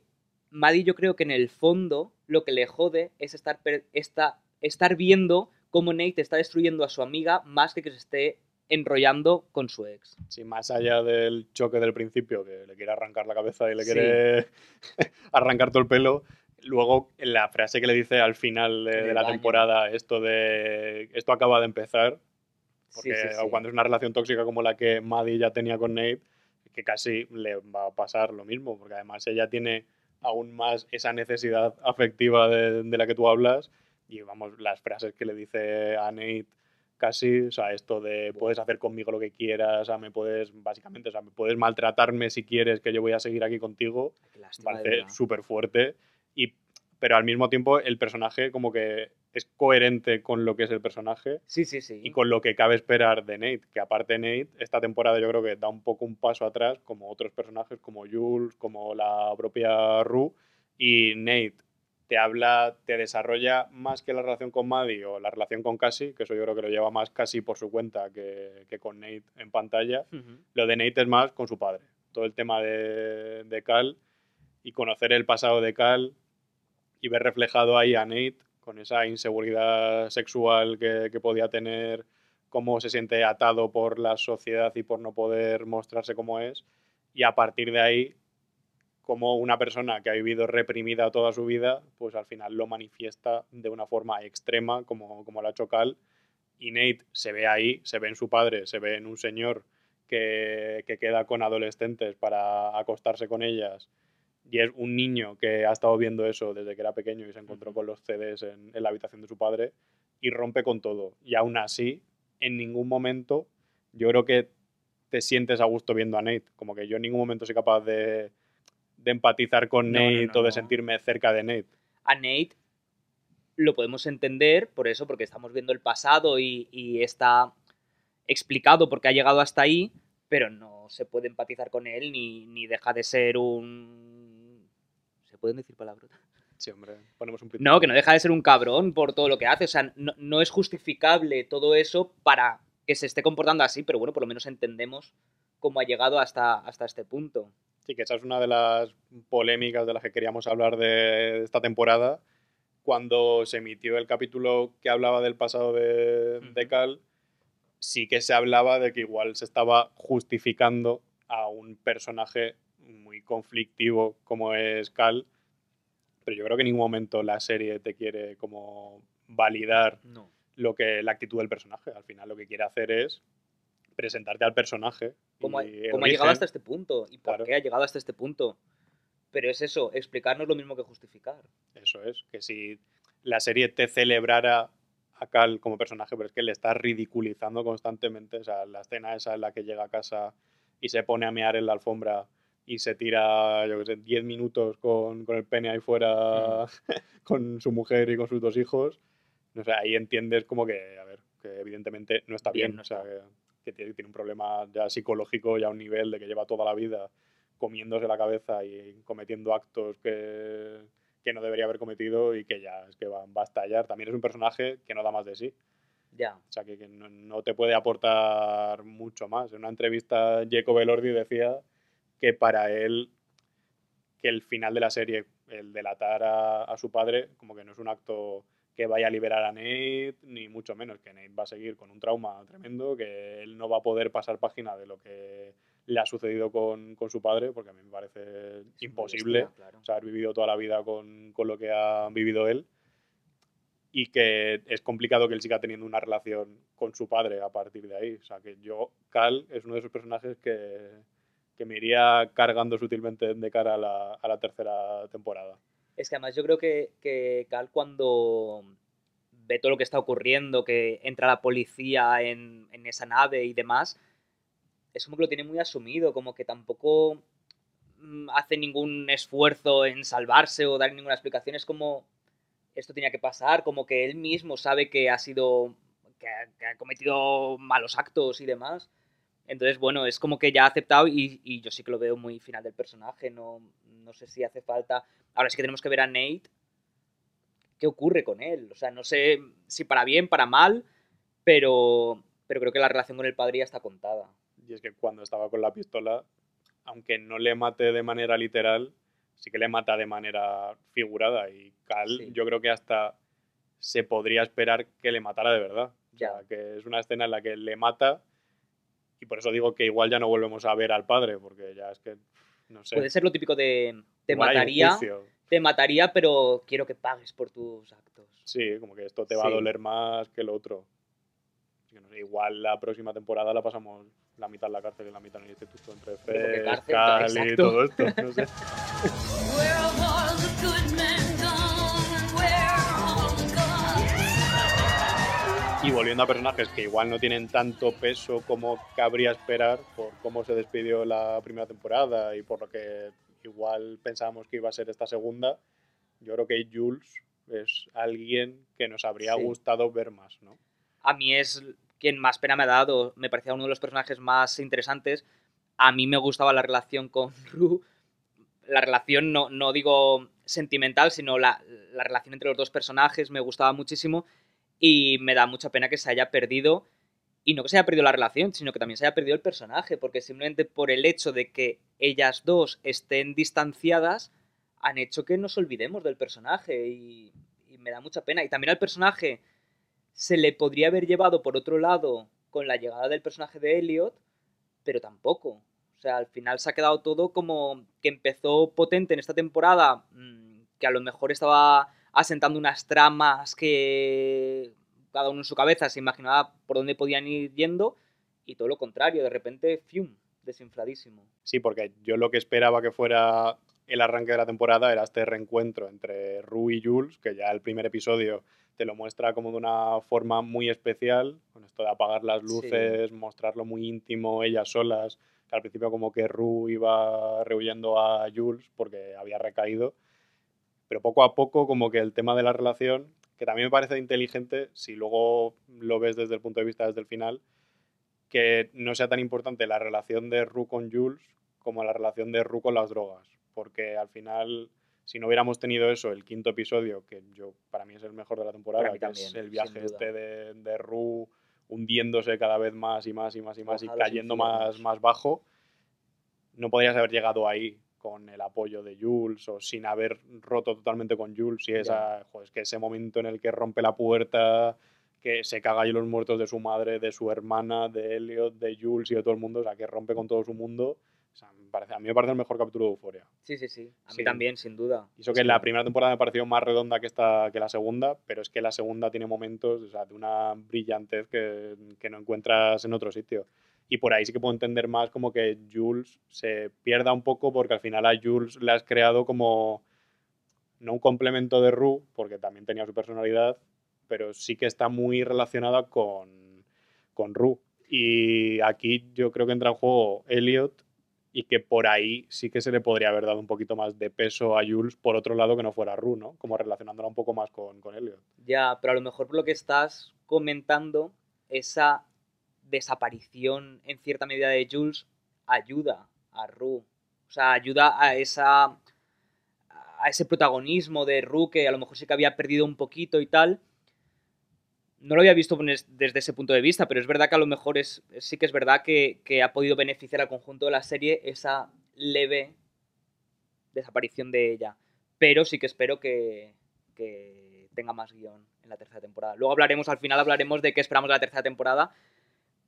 Maddie yo creo que en el fondo lo que le jode es estar, esta- estar viendo cómo Nate está destruyendo a su amiga más que que se esté enrollando con su ex. Sí, más allá del choque del principio, que le quiere arrancar la cabeza y le Sí. quiere arrancar todo el pelo, Luego, la frase que le dice al final de, la temporada, esto de esto acaba de empezar, porque sí. cuando es una relación tóxica como la que Maddie ya tenía con Nate, que casi le va a pasar lo mismo, porque además ella tiene aún más esa necesidad afectiva de, de la que tú hablas, y vamos, las frases que le dice a Nate casi, o sea, esto de puedes hacer conmigo lo que quieras, o sea, me puedes, básicamente, o sea, me puedes maltratarme si quieres que yo voy a seguir aquí contigo, parece súper fuerte, y, pero al mismo tiempo el personaje como que es coherente con lo que es el personaje Sí, sí, sí. y con lo que cabe esperar de Nate, que aparte Nate, esta temporada yo creo que da un poco un paso atrás, como otros personajes, como Jules, como la propia Rue, y Nate te habla, te desarrolla más que la relación con Maddie o la relación con Cassie, que eso yo creo que lo lleva más Cassie por su cuenta que, que con Nate en pantalla. Lo de Nate es más con su padre. Todo el tema de, de Cal y conocer el pasado de Cal y ver reflejado ahí a Nate con esa inseguridad sexual que, que podía tener, cómo se siente atado por la sociedad y por no poder mostrarse como es. Y a partir de ahí, como una persona que ha vivido reprimida toda su vida, pues al final lo manifiesta de una forma extrema, como, como lo ha hecho Cal. Y Nate se ve ahí, se ve en su padre, se ve en un señor que, que queda con adolescentes para acostarse con ellas. Y es un niño que ha estado viendo eso desde que era pequeño y se encontró con los CDs en, en la habitación de su padre y rompe con todo. Y aún así, en ningún momento, yo creo que te sientes a gusto viendo a Nate. Como que yo en ningún momento soy capaz de, de empatizar con No, Nate no, o de sentirme cerca de Nate. a Nate lo podemos entender por eso, porque estamos viendo el pasado y, y está explicado por qué ha llegado hasta ahí, pero no se puede empatizar con él ni, ni deja de ser un... ¿Se pueden decir palabras? Sí, hombre, ponemos un pito. No, que no deja de ser un cabrón por todo lo que hace. O sea, no, no es justificable todo eso para que se esté comportando así, pero bueno, por lo menos entendemos cómo ha llegado hasta, hasta este punto. Sí, que esa es una de las polémicas de las que queríamos hablar de esta temporada. Cuando se emitió el capítulo que hablaba del pasado de, de. Cal, sí que se hablaba de que igual se estaba justificando a un personaje muy conflictivo como es Cal, pero yo creo que en ningún momento la serie te quiere como validar No. lo que la actitud del personaje. Al final lo que quiere hacer es presentarte al personaje. cómo ha, cómo llegado hasta este punto y por Claro. qué ha llegado hasta este punto. Pero es eso, explicarnos lo mismo que justificar. Eso es, que si la serie te celebrara a Cal como personaje, pero es que le está ridiculizando constantemente. O sea, la escena esa en la que llega a casa y se pone a mear en la alfombra y se tira, yo qué sé, 10 minutos con, con el pene ahí fuera con su mujer y con sus dos hijos. O sea, ahí entiendes como que, a ver, que evidentemente no está Bien, bien. no o sea, que, que tiene, tiene un problema ya psicológico, ya a un nivel de que lleva toda la vida comiéndose la cabeza y cometiendo actos que, que no debería haber cometido y que ya es que va, va a estallar. También es un personaje que no da más de sí. Ya. O sea, que, que no, no te puede aportar mucho más. En una entrevista, Jacob Elordi decía que para él, que el final de la serie, el delatar a, a su padre, como que no es un acto que vaya a liberar a Nate, ni mucho menos, que Nate va a seguir con un trauma tremendo, que él no va a poder pasar página de lo que le ha sucedido con, con su padre, porque a mí me parece Es imposible claro. o sea, haber vivido toda la vida con, con lo que ha vivido él y que es complicado que él siga teniendo una relación con su padre a partir de ahí. O sea, que yo, Cal es uno de esos personajes que, que me iría cargando sutilmente de cara a la, a la tercera temporada. Es que además yo creo que, que Cal cuando ve todo lo que está ocurriendo, que entra la policía en, en esa nave y demás, es como que lo tiene muy asumido, como que tampoco mm, hace ningún esfuerzo en salvarse o dar ninguna explicación, es como esto tenía que pasar, como que él mismo sabe que ha sido, que ha, que ha cometido malos actos y demás. Entonces, bueno, es como que ya ha aceptado y, y yo sí que lo veo muy final del personaje, no, no sé si hace falta... Ahora sí que tenemos que ver a Nate, qué ocurre con él, o sea, no sé si para bien, para mal, pero, pero creo que la relación con el padre ya está contada. Y es que cuando estaba con la pistola, aunque no le mate de manera literal, sí que le mata de manera figurada. Y Cal, Sí. yo creo que hasta se podría esperar que le matara de verdad. O sea, Ya. que es una escena en la que le mata y por eso digo que igual ya no volvemos a ver al padre, porque ya es que, no sé. Puede ser lo típico de te igual mataría, te mataría, pero quiero que pagues por tus actos. Sí, como que esto te va a doler más que lo otro. Así que no sé, igual la próxima temporada la pasamos la mitad en la cárcel y la mitad en el instituto entre Pero qué Fez, cárcel, Cal y exacto. todo esto. No sé. Y volviendo a personajes que igual no tienen tanto peso como cabría esperar por cómo se despidió la primera temporada y por lo que igual pensábamos que iba a ser esta segunda, yo creo que Jules es alguien que nos habría Sí. gustado ver más, ¿no? a mí es quien más pena me ha dado. Me parecía uno de los personajes más interesantes. A mí me gustaba la relación con Ru. La relación, no, no digo sentimental, sino la, la relación entre los dos personajes me gustaba muchísimo. Y me da mucha pena que se haya perdido. Y no que se haya perdido la relación, sino que también se haya perdido el personaje. Porque simplemente por el hecho de que ellas dos estén distanciadas, han hecho que nos olvidemos del personaje. Y, y me da mucha pena. Y también al personaje se le podría haber llevado por otro lado con la llegada del personaje de Elliot, pero tampoco. O sea, al final se ha quedado todo como que empezó potente en esta temporada, mm, que a lo mejor estaba asentando unas tramas que cada uno en su cabeza se imaginaba por dónde podían ir yendo, y todo lo contrario, de repente, fium, desinfladísimo. Sí, porque yo lo que esperaba que fuera el arranque de la temporada era este reencuentro entre Rue y Jules, que ya el primer episodio te lo muestra como de una forma muy especial, con esto de apagar las Sí. luces, mostrarlo muy íntimo, ellas solas, que al principio como que Rue iba rehuyendo a Jules porque había recaído, pero poco a poco como que el tema de la relación, que también me parece inteligente si luego lo ves desde el punto de vista desde el final, que no sea tan importante la relación de Rue con Jules como la relación de Rue con las drogas. Porque al final, si no hubiéramos tenido eso, el quinto episodio, que yo para mí es el mejor de la temporada, que es el viaje este de, de Rue hundiéndose cada vez más y más y más y más Baja y cayendo más, más bajo, no podrías haber llegado ahí con el apoyo de Jules o sin haber roto totalmente con Jules y esa, joder, es que ese momento en el que rompe la puerta, que se caga ahí los muertos de su madre, de su hermana, de Elliot, de Jules y de todo el mundo, o sea, que rompe con todo su mundo. O sea, me parece, a mí me parece el mejor capítulo de Euforia. Sí, sí, sí. A mí Sí. también, sin duda. Y eso que Sí. la primera temporada me pareció más redonda que, esta, que la segunda, pero es que la segunda tiene momentos o sea, de una brillantez que, que no encuentras en otro sitio. Y por ahí sí que puedo entender más como que Jules se pierda un poco porque al final a Jules le has creado como no un complemento de Rue, porque también tenía su personalidad, pero sí que está muy relacionada con, con Rue. Y aquí yo creo que entra en juego Elliot y que por ahí sí que se le podría haber dado un poquito más de peso a Jules por otro lado que no fuera Rue, ¿no? Como relacionándola un poco más con, con Elliot. Ya, pero a lo mejor por lo que estás comentando, esa desaparición en cierta medida de Jules ayuda a Rue. O sea, ayuda a esa a ese protagonismo de Rue que a lo mejor sí que había perdido un poquito y tal. No lo había visto desde ese punto de vista, pero es verdad que a lo mejor es, sí que es verdad que, que ha podido beneficiar al conjunto de la serie esa leve desaparición de ella. Pero sí que espero que, que tenga más guion en la tercera temporada. Luego hablaremos, al final hablaremos de qué esperamos de la tercera temporada.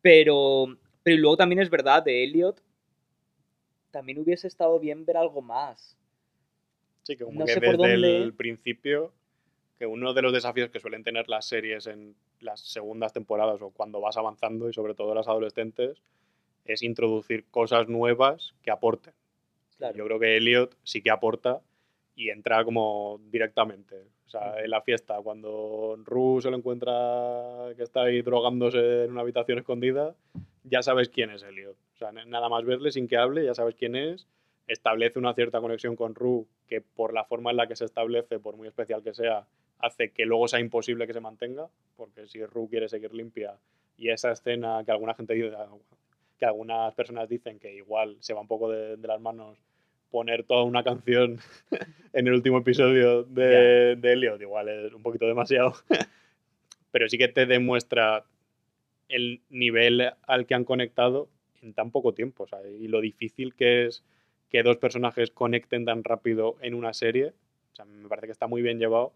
Pero, pero luego también es verdad, de Elliot, también hubiese estado bien ver algo más. Sí, que como No que sé por desde dónde- el principio, que uno de los desafíos que suelen tener las series en las segundas temporadas o cuando vas avanzando y sobre todo las adolescentes, es introducir cosas nuevas que aporten. Claro. Yo creo que Elliot sí que aporta y entra como directamente. O sea, en la fiesta, cuando Rue se lo encuentra que está ahí drogándose en una habitación escondida, ya sabes quién es Elliot. O sea, nada más verle sin que hable, ya sabes quién es. Establece una cierta conexión con Rue que por la forma en la que se establece, por muy especial que sea, hace que luego sea imposible que se mantenga, porque si Rue quiere seguir limpia y esa escena que alguna gente dice, que algunas personas dicen que igual se va un poco de, de las manos poner toda una canción en el último episodio de, de Elliot, igual es un poquito demasiado, pero sí que te demuestra el nivel al que han conectado en tan poco tiempo, sea, y lo difícil que es que dos personajes conecten tan rápido en una serie, o sea, me parece que está muy bien llevado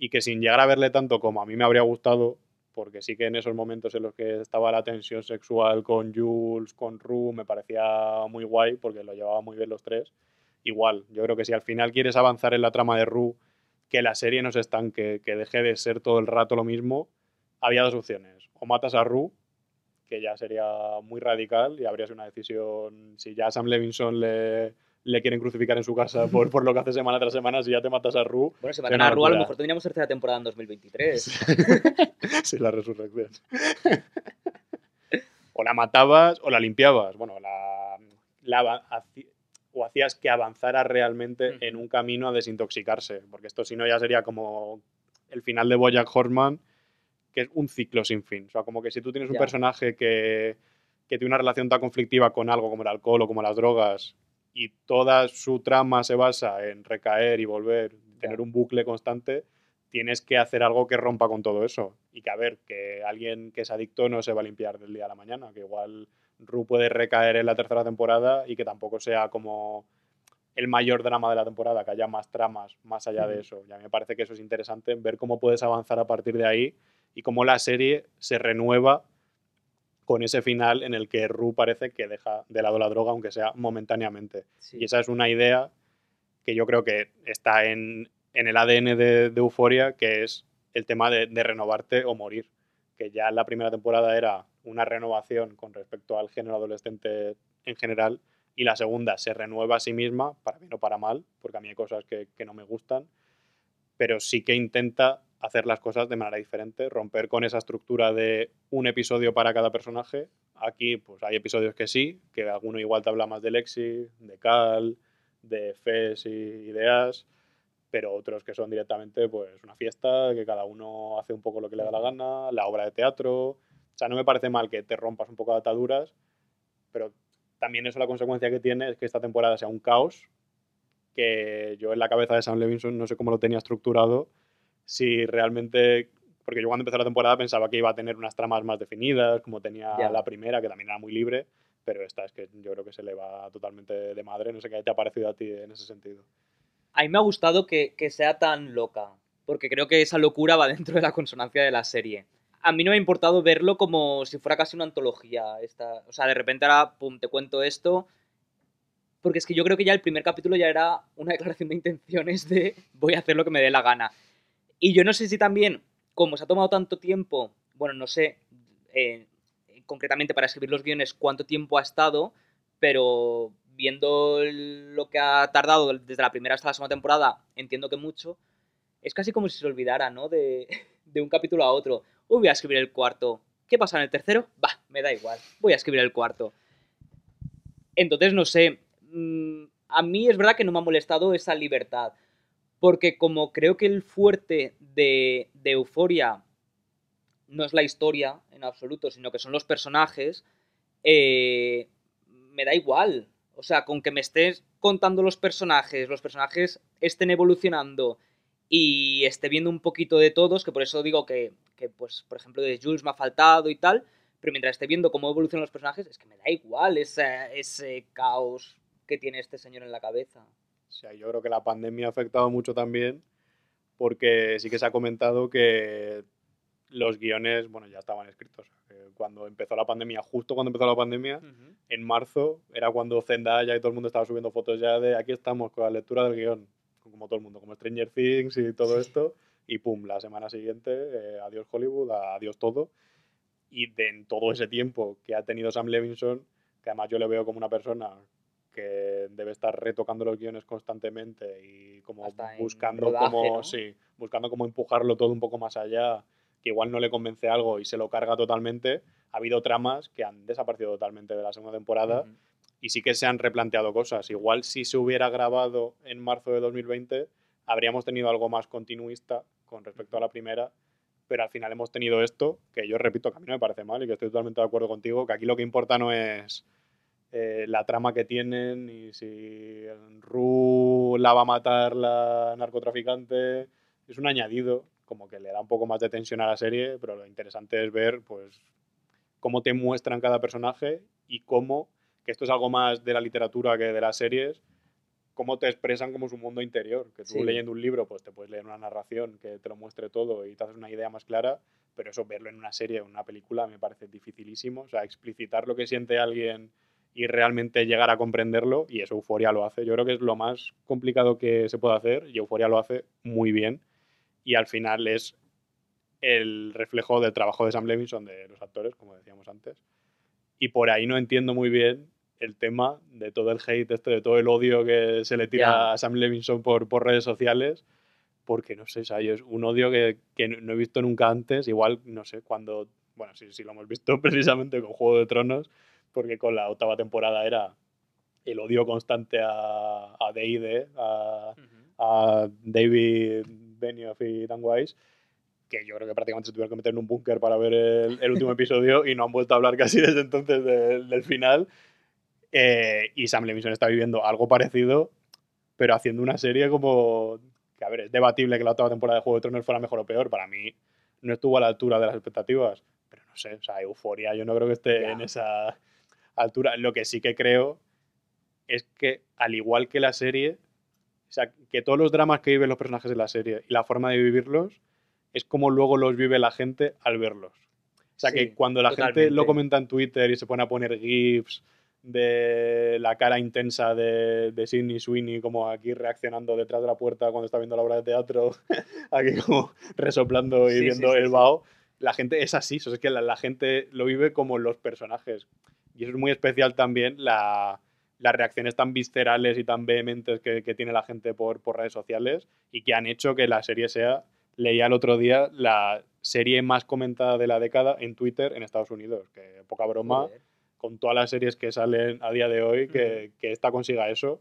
y que sin llegar a verle tanto como a mí me habría gustado, porque sí que en esos momentos en los que estaba la tensión sexual con Jules, con Rue, me parecía muy guay porque lo llevaba muy bien los tres. igual. Yo creo que si al final quieres avanzar en la trama de Ru, que la serie no se estanque, que deje de ser todo el rato lo mismo, había dos opciones. O matas a Ru, que ya sería muy radical y habría una decisión, si ya Sam Levinson le, le quieren crucificar en su casa por, por lo que hace semana tras semana, si ya te matas a Ru, Bueno, si matan a Ru, a lo mejor tendríamos tercera temporada en 2023. sí, la resurrección. o la matabas o la limpiabas. Bueno, la, la o hacías que avanzara realmente Ujú. en un camino a desintoxicarse. Porque esto si no ya sería como el final de Bojack Horseman, que es un ciclo sin fin. O sea, como que si tú tienes un Ya. personaje que, que tiene una relación tan conflictiva con algo como el alcohol o como las drogas y toda su trama se basa en recaer y volver, tener un bucle constante, tienes que hacer algo que rompa con todo eso. Y que, a ver, que alguien que es adicto no se va a limpiar del día a la mañana, que igual Ru puede recaer en la tercera temporada y que tampoco sea como el mayor drama de la temporada, que haya más tramas más allá de eso. Y a mí me parece que eso es interesante, ver cómo puedes avanzar a partir de ahí y cómo la serie se renueva con ese final en el que Ru parece que deja de lado la droga, aunque sea momentáneamente. Sí. Y esa es una idea que yo creo que está en, en el ADN de, de Euforia, que es el tema de, de renovarte o morir. Que ya en la primera temporada era una renovación con respecto al género adolescente en general, y la segunda se renueva a sí misma, para bien o para mal, porque a mí hay cosas que, que no me gustan, pero sí que intenta hacer las cosas de manera diferente, romper con esa estructura de un episodio para cada personaje. Aquí pues hay episodios que sí, que alguno igual te habla más de Lexi, de Cal, de Fes y ideas, pero otros que son directamente pues una fiesta, que cada uno hace un poco lo que le da la gana, la obra de teatro. O sea, no me parece mal que te rompas un poco de ataduras, pero también eso la consecuencia que tiene es que esta temporada sea un caos, que yo en la cabeza de Sam Levinson no sé cómo lo tenía estructurado, si realmente, porque yo cuando empezó la temporada pensaba que iba a tener unas tramas más definidas, como tenía Ya. la primera, que también era muy libre, pero esta es que yo creo que se le va totalmente de madre, no sé qué te ha parecido a ti en ese sentido. A mí me ha gustado que, que sea tan loca, porque creo que esa locura va dentro de la consonancia de la serie. A mí no me ha importado verlo como si fuera casi una antología. Esta, o sea, de repente ahora, pum, te cuento esto. Porque es que yo creo que ya el primer capítulo ya era una declaración de intenciones de voy a hacer lo que me dé la gana. Y yo no sé si también, como se ha tomado tanto tiempo, bueno, no sé eh, concretamente para escribir los guiones cuánto tiempo ha estado, pero viendo lo que ha tardado desde la primera hasta la segunda temporada, entiendo que mucho, es casi como si se olvidara, ¿no? De, de un capítulo a otro. Uy, voy a escribir el cuarto. ¿Qué pasa en el tercero? Bah, me da igual. Voy a escribir el cuarto. Entonces, no sé. mm, A mí es verdad que no me ha molestado esa libertad. Porque como creo que el fuerte de, de Euforia no es la historia en absoluto, sino que son los personajes, eh, me da igual. O sea, con que me estés contando los personajes, los personajes estén evolucionando y esté viendo un poquito de todos, que por eso digo que, que, pues, por ejemplo, de Jules me ha faltado y tal, pero mientras esté viendo cómo evolucionan los personajes, es que me da igual ese, ese caos que tiene este señor en la cabeza. O sea, yo creo que la pandemia ha afectado mucho también, porque sí que se ha comentado que los guiones, bueno, ya estaban escritos. Eh, Cuando empezó la pandemia, justo cuando empezó la pandemia, en marzo era cuando Zendaya y todo el mundo estaba subiendo fotos ya de aquí estamos con la lectura del guion, como todo el mundo, como Stranger Things y todo esto, y pum, la semana siguiente, eh, adiós Hollywood, adiós todo. Y de, en todo ese tiempo que ha tenido Sam Levinson, que además yo le veo como una persona que debe estar retocando los guiones constantemente y como Hasta buscando rodaje, cómo ¿no? sí, buscando cómo empujarlo todo un poco más allá, que igual no le convence algo y se lo carga totalmente. Ha habido tramas que han desaparecido totalmente de la segunda temporada y sí que se han replanteado cosas. Igual si se hubiera grabado en marzo de 2020, habríamos tenido algo más continuista con respecto a la primera, pero al final hemos tenido esto, que yo repito que a mí no me parece mal y que estoy totalmente de acuerdo contigo, que aquí lo que importa no es eh, la trama que tienen y si Ru la va a matar la narcotraficante, es un añadido, como que le da un poco más de tensión a la serie, pero lo interesante es ver pues cómo te muestran cada personaje y cómo, que esto es algo más de la literatura que de las series, cómo te expresan como su mundo interior. Que tú Sí. leyendo un libro, pues te puedes leer una narración que te lo muestre todo y te haces una idea más clara, pero eso verlo en una serie o en una película me parece dificilísimo. O sea, explicitar lo que siente alguien y realmente llegar a comprenderlo, y eso Euforia lo hace. Yo creo que es lo más complicado que se puede hacer, y Euforia lo hace muy bien, y al final es el reflejo del trabajo de Sam Levinson, de los actores, como decíamos antes. Y por ahí no entiendo muy bien el tema de todo el hate, este, de todo el odio que se le tira a Sam Levinson por, por redes sociales, porque no sé, o sea, es un odio que, que no he visto nunca antes, igual, no sé, cuando, bueno, sí, sí lo hemos visto precisamente con Juego de Tronos, porque con la octava temporada era el odio constante a, a D&D, a, a David Benioff y Dan Weiss, que yo creo que prácticamente se tuvieron que meter en un búnker para ver el, el último episodio y no han vuelto a hablar casi desde entonces del, del final. Eh, y Sam Levinson está viviendo algo parecido, pero haciendo una serie como... Que a ver, es debatible que la octava temporada de Juego de Tronos fuera mejor o peor. Para mí no estuvo a la altura de las expectativas, pero no sé, o sea, Euforia yo no creo que esté en esa altura. Lo que sí que creo es que, al igual que la serie, o sea, que todos los dramas que viven los personajes de la serie y la forma de vivirlos es como luego los vive la gente al verlos. O sea, Sí, que cuando la gente totalmente. lo comenta en Twitter y se pone a poner GIFs de la cara intensa de, de Sidney Sweeney, como aquí reaccionando detrás de la puerta cuando está viendo la obra de teatro, aquí como resoplando y Sí, viendo sí, el vaho, la gente es así, o sea, es que la, la gente lo vive como los personajes. Y eso es muy especial también la, las reacciones tan viscerales y tan vehementes que, que tiene la gente por, por redes sociales y que han hecho que la serie sea, leía el otro día, la serie más comentada de la década en Twitter en Estados Unidos. Que poca broma, con todas las series que salen a día de hoy, que, que esta consiga eso.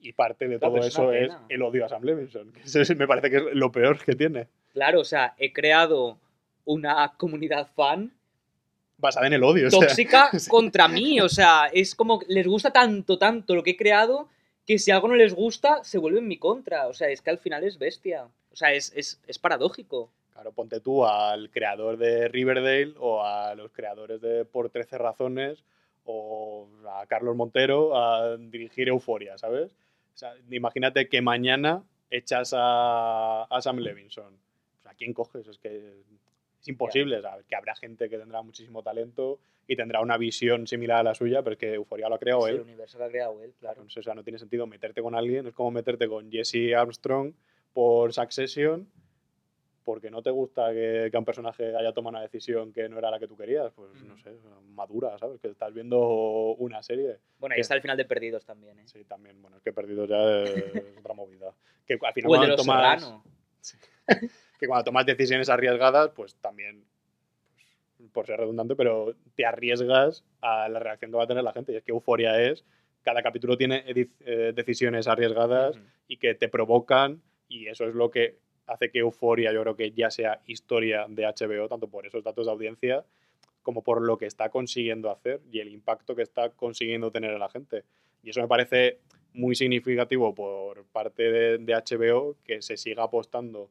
Y parte de Claro, todo pero es una eso es el odio a Sam Levinson. que es- me parece que es lo peor que tiene. Claro, o sea, he creado una comunidad fan Basada en el odio. o sea. tóxica sí. contra mí. O sea, es como les gusta tanto, tanto lo que he creado que si algo no les gusta, se vuelve en mi contra. O sea, es que al final es bestia. O sea, es, es, es paradójico. Claro, ponte tú al creador de Riverdale o a los creadores de Por 13 Razones o a Carlos Montero a dirigir Euforia, ¿sabes? O sea, imagínate que mañana echas a, a Sam Levinson. Pues, ¿A quién coges? Es que es imposible. o sea, que habrá gente que tendrá muchísimo talento y tendrá una visión similar a la suya, pero es que Euforia lo ha creado el él. universo que ha creado él, claro. Entonces, o sea, no tiene sentido meterte con alguien. Es como meterte con Jesse Armstrong por Succession porque no te gusta que, que un personaje haya tomado una decisión que no era la que tú querías. Pues no Ujú. sé, madura, ¿sabes? Que estás viendo una serie. Bueno, ahí está el final de Perdidos también, ¿eh? Sí, también, bueno, es que perdido ya es otra movida. Que al final O el de los Serrano. que cuando tomas decisiones arriesgadas, pues también, pues, por ser redundante, pero te arriesgas a la reacción que va a tener la gente. Y es que Euforia es, cada capítulo tiene eh, decisiones arriesgadas Ujú. y que te provocan y eso es lo que hace que Euforia yo creo que ya sea historia de HBO, tanto por esos datos de audiencia como por lo que está consiguiendo hacer y el impacto que está consiguiendo tener en la gente. Y eso me parece muy significativo por parte de, de HBO que se siga apostando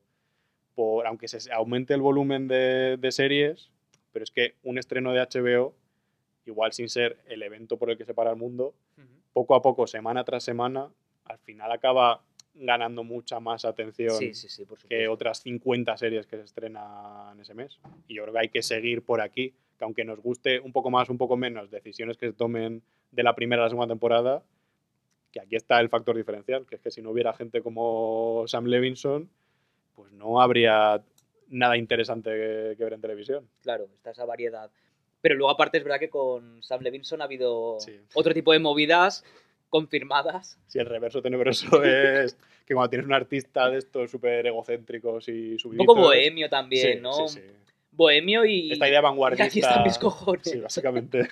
por, aunque se aumente el volumen de, de series, pero es que un estreno de HBO, igual sin ser el evento por el que se para el mundo, poco a poco, semana tras semana, al final acaba ganando mucha más atención Sí, sí, sí, por supuesto. que otras 50 series que se estrenan ese mes. Y yo creo que hay que seguir por aquí, que aunque nos guste un poco más, un poco menos, decisiones que se tomen de la primera a la segunda temporada, que aquí está el factor diferencial, que es que si no hubiera gente como Sam Levinson, pues no habría nada interesante que, que ver en televisión. Claro, está esa variedad. Pero luego, aparte, es verdad que con Sam Levinson ha habido Sí. otro tipo de movidas confirmadas. Si el reverso tenebroso es que cuando tienes un artista de estos súper egocéntricos y Un subiditos... poco bohemio también, sí, ¿no? sí, sí. Bohemio y. Esta idea y vanguardista... aquí están mis cojones. Sí, básicamente.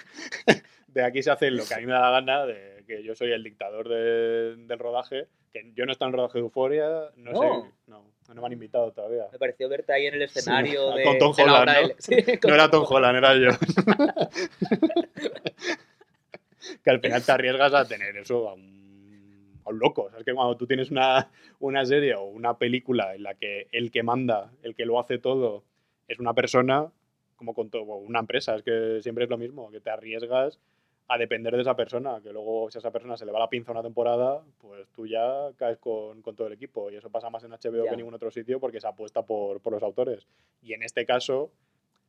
De aquí se hace lo que a mí me da la gana, de que yo soy el dictador de- del rodaje, que yo no estoy en el rodaje de Euforia, no, No. sé, no, no me han invitado todavía. Me pareció verte ahí en el escenario Sí, de, con Tom de Holland, ¿no? del- Sí, con No era Tom Holland, era yo. que al final te arriesgas a tener eso a un, a un loco. O sea, es que cuando tú tienes una, una serie o una película en la que el que manda, el que lo hace todo, es una persona, como con todo, una empresa, es que siempre es lo mismo, que te arriesgas a depender de esa persona, que luego si a esa persona se le va la pinza una temporada, pues tú ya caes con, con todo el equipo. Y eso pasa más en HBO que en ningún otro sitio porque se apuesta por, por los autores. Y en este caso,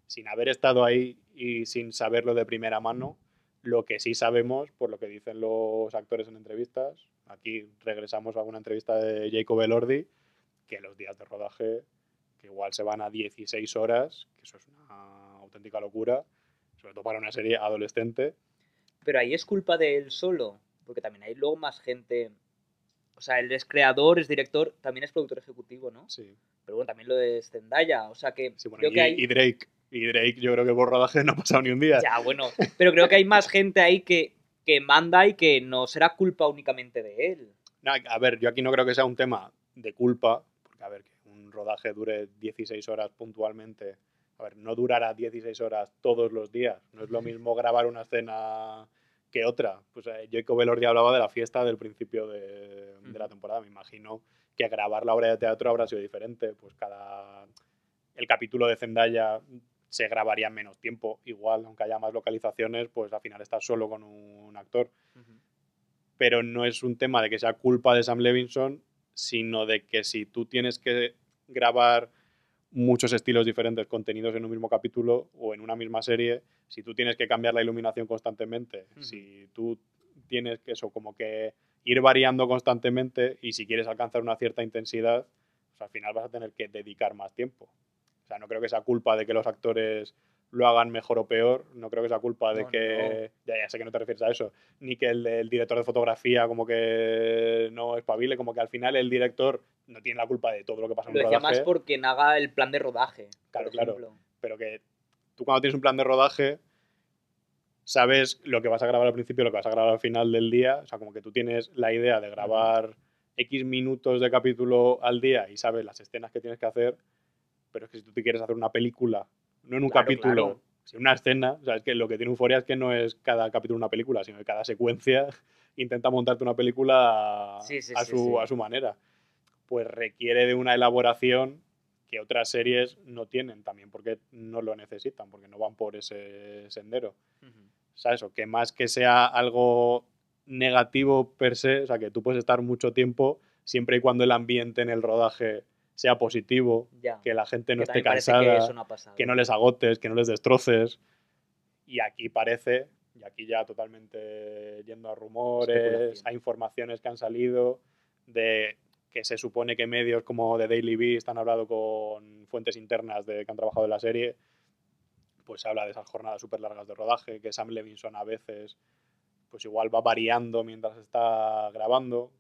sin haber estado ahí y sin saberlo de primera mano, Lo que sí sabemos, por lo que dicen los actores en entrevistas, aquí regresamos a una entrevista de Jacob Elordi, que los días de rodaje, que igual se van a 16 horas, que eso es una auténtica locura, sobre todo para una serie adolescente. Pero ahí es culpa de él solo, porque también hay luego más gente. O sea, él es creador, es director, también es productor ejecutivo, ¿no? Sí, Pero bueno, también lo de Zendaya, o sea que sí bueno, creo y, que hay... y Drake. Y Drake, yo creo que por rodaje no ha pasado ni un día. Ya, bueno, pero creo que hay más gente ahí que, que manda y que no será culpa únicamente de él. No, a ver, yo aquí no creo que sea un tema de culpa, porque a ver, que un rodaje dure 16 horas puntualmente, a ver, no durará 16 horas todos los días, no es lo mismo grabar una escena que otra. Pues eh, Jacob Elordi hablaba de la fiesta del principio de, de la temporada, me imagino que grabar la obra de teatro habrá sido diferente, pues cada... El capítulo de Zendaya se grabaría en menos tiempo, igual, aunque haya más localizaciones, pues al final estás solo con un actor. Pero no es un tema de que sea culpa de Sam Levinson, sino de que si tú tienes que grabar muchos estilos diferentes contenidos en un mismo capítulo o en una misma serie, si tú tienes que cambiar la iluminación constantemente, si tú tienes que eso, como que ir variando constantemente y si quieres alcanzar una cierta intensidad, pues al final vas a tener que dedicar más tiempo. O sea, no creo que sea culpa de que los actores lo hagan mejor o peor, no creo que sea culpa de No, que... Ya, ya sé que no te refieres a eso, ni que el, el director de fotografía como que no espabile, como que al final el director no tiene la culpa de todo lo que pasa en Lo un decía rodaje, más por quien haga el plan de rodaje. Claro, claro. pero que tú cuando tienes un plan de rodaje sabes lo que vas a grabar al principio y lo que vas a grabar al final del día, o sea, como que tú tienes la idea de grabar X minutos de capítulo al día y sabes las escenas que tienes que hacer, pero es que si tú te quieres hacer una película, no en un Claro, capítulo, claro. sino una escena, o sea, es que lo que tiene Euforia es que no es cada capítulo una película, sino que cada secuencia intenta montarte una película Sí, sí, a, su, sí. a su manera. Pues requiere de una elaboración que otras series no tienen también porque no lo necesitan, porque no van por ese sendero. O sea, eso, que más que sea algo negativo per se, o sea, que tú puedes estar mucho tiempo siempre y cuando el ambiente en el rodaje sea positivo, Ya. que la gente no Que esté cansada, que no que no les agotes, que no les destroces. Y aquí parece, y aquí ya totalmente yendo a rumores, a informaciones que han salido de que se supone que medios como The Daily Beast han hablado con fuentes internas de que han trabajado en la serie, pues se habla de esas jornadas súper largas de rodaje, que Sam Levinson a veces pues igual va variando mientras está grabando,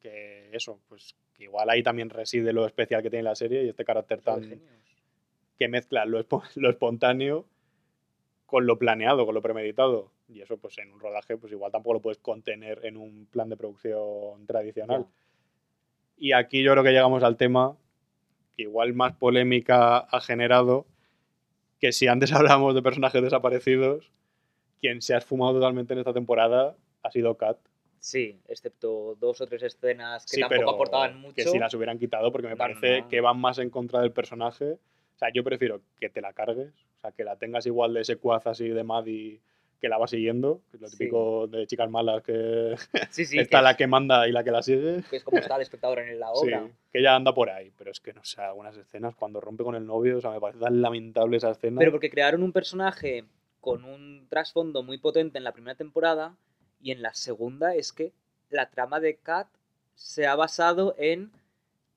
que eso, pues que igual ahí también reside lo especial que tiene la serie y este carácter tan, que mezcla lo, lo espontáneo con lo planeado, con lo premeditado. Y eso, pues en un rodaje, pues igual tampoco lo puedes contener en un plan de producción tradicional. Y aquí yo creo que llegamos al tema que igual más polémica ha generado, que si antes hablamos de personajes desaparecidos, quien se ha esfumado totalmente en esta temporada ha sido Kat. Sí, excepto dos o tres escenas que Sí, tampoco pero aportaban mucho. que si las hubieran quitado, porque me No, parece no. que van más en contra del personaje. O sea, yo prefiero que te la cargues, o sea, que la tengas igual de secuaz así de Maddie que la va siguiendo, que es lo Sí. típico de chicas malas que Sí, sí, está que, la es, que manda y la que la sigue. que es como está el espectador en la Sí, obra. que ella anda por ahí, pero es que no sé, algunas escenas cuando rompe con el novio, o sea, me parece tan lamentable esa escena. Pero porque crearon un personaje con un trasfondo muy potente en la primera temporada y en la segunda es que la trama de Kat se ha basado en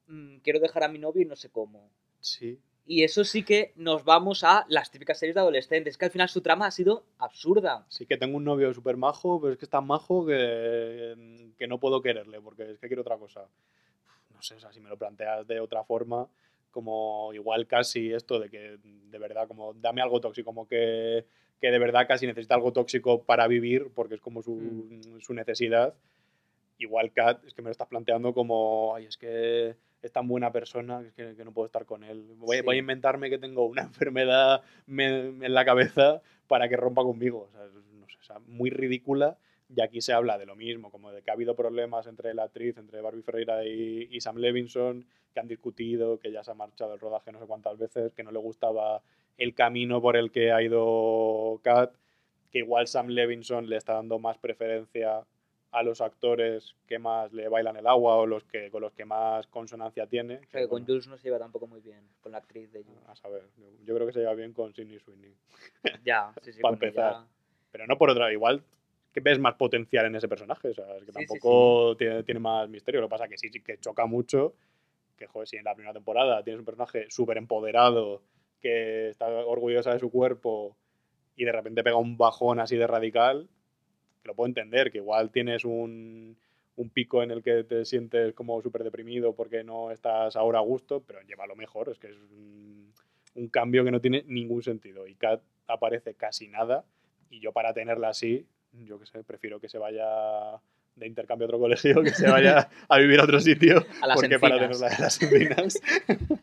mm, quiero dejar a mi novio y no sé cómo. Sí, Y eso sí que nos vamos a las típicas series de adolescentes, que al final su trama ha sido absurda. sí que tengo un novio súper majo, pero es que es tan majo que, que no puedo quererle, porque es que quiero otra cosa. No sé, o sea, si me lo planteas de otra forma, como igual casi esto de que de verdad, como dame algo tóxico, como que, que de verdad casi necesita algo tóxico para vivir, porque es como su, su necesidad. Igual Kat, es que me lo estás planteando como, ay, es que es tan buena persona que, que, no puedo estar con él. Voy, Sí. voy a inventarme que tengo una enfermedad me- en la cabeza para que rompa conmigo. O sea, no sé, o sea, muy ridícula. Y aquí se habla de lo mismo, como de que ha habido problemas entre la actriz, entre Barbie Ferreira y, y Sam Levinson, que han discutido, que ya se ha marchado el rodaje no sé cuántas veces, que no le gustaba el camino por el que ha ido Kat, que igual Sam Levinson le está dando más preferencia a los actores que más le bailan el agua o los que con los que más consonancia tiene. O sea, que con bueno, Jules no se lleva tampoco muy bien, con la actriz de Jules. a saber, yo, creo que se lleva bien con Sidney Sweeney. Ya, sí, sí. Pa' con ella- empezar. Pero no por otra, igual que ves más potencial en ese personaje. O sea, es que Sí, sí, tampoco Tiene, tiene más misterio. Lo que pasa que sí, sí que choca mucho. Que, joder, si en la primera temporada tienes un personaje súper empoderado, que está orgullosa de su cuerpo y de repente pega un bajón así de radical, que lo puedo entender, que igual tienes un, un pico en el que te sientes como súper deprimido porque no estás ahora a gusto, pero lleva lo mejor, es que es un, un cambio que no tiene ningún sentido. Y Kat aparece casi nada, y yo para tenerla así, yo qué sé, prefiero que se vaya de intercambio a otro colegio, que se vaya a vivir a otro sitio, A las porque para encinas. tenerla de las encinas.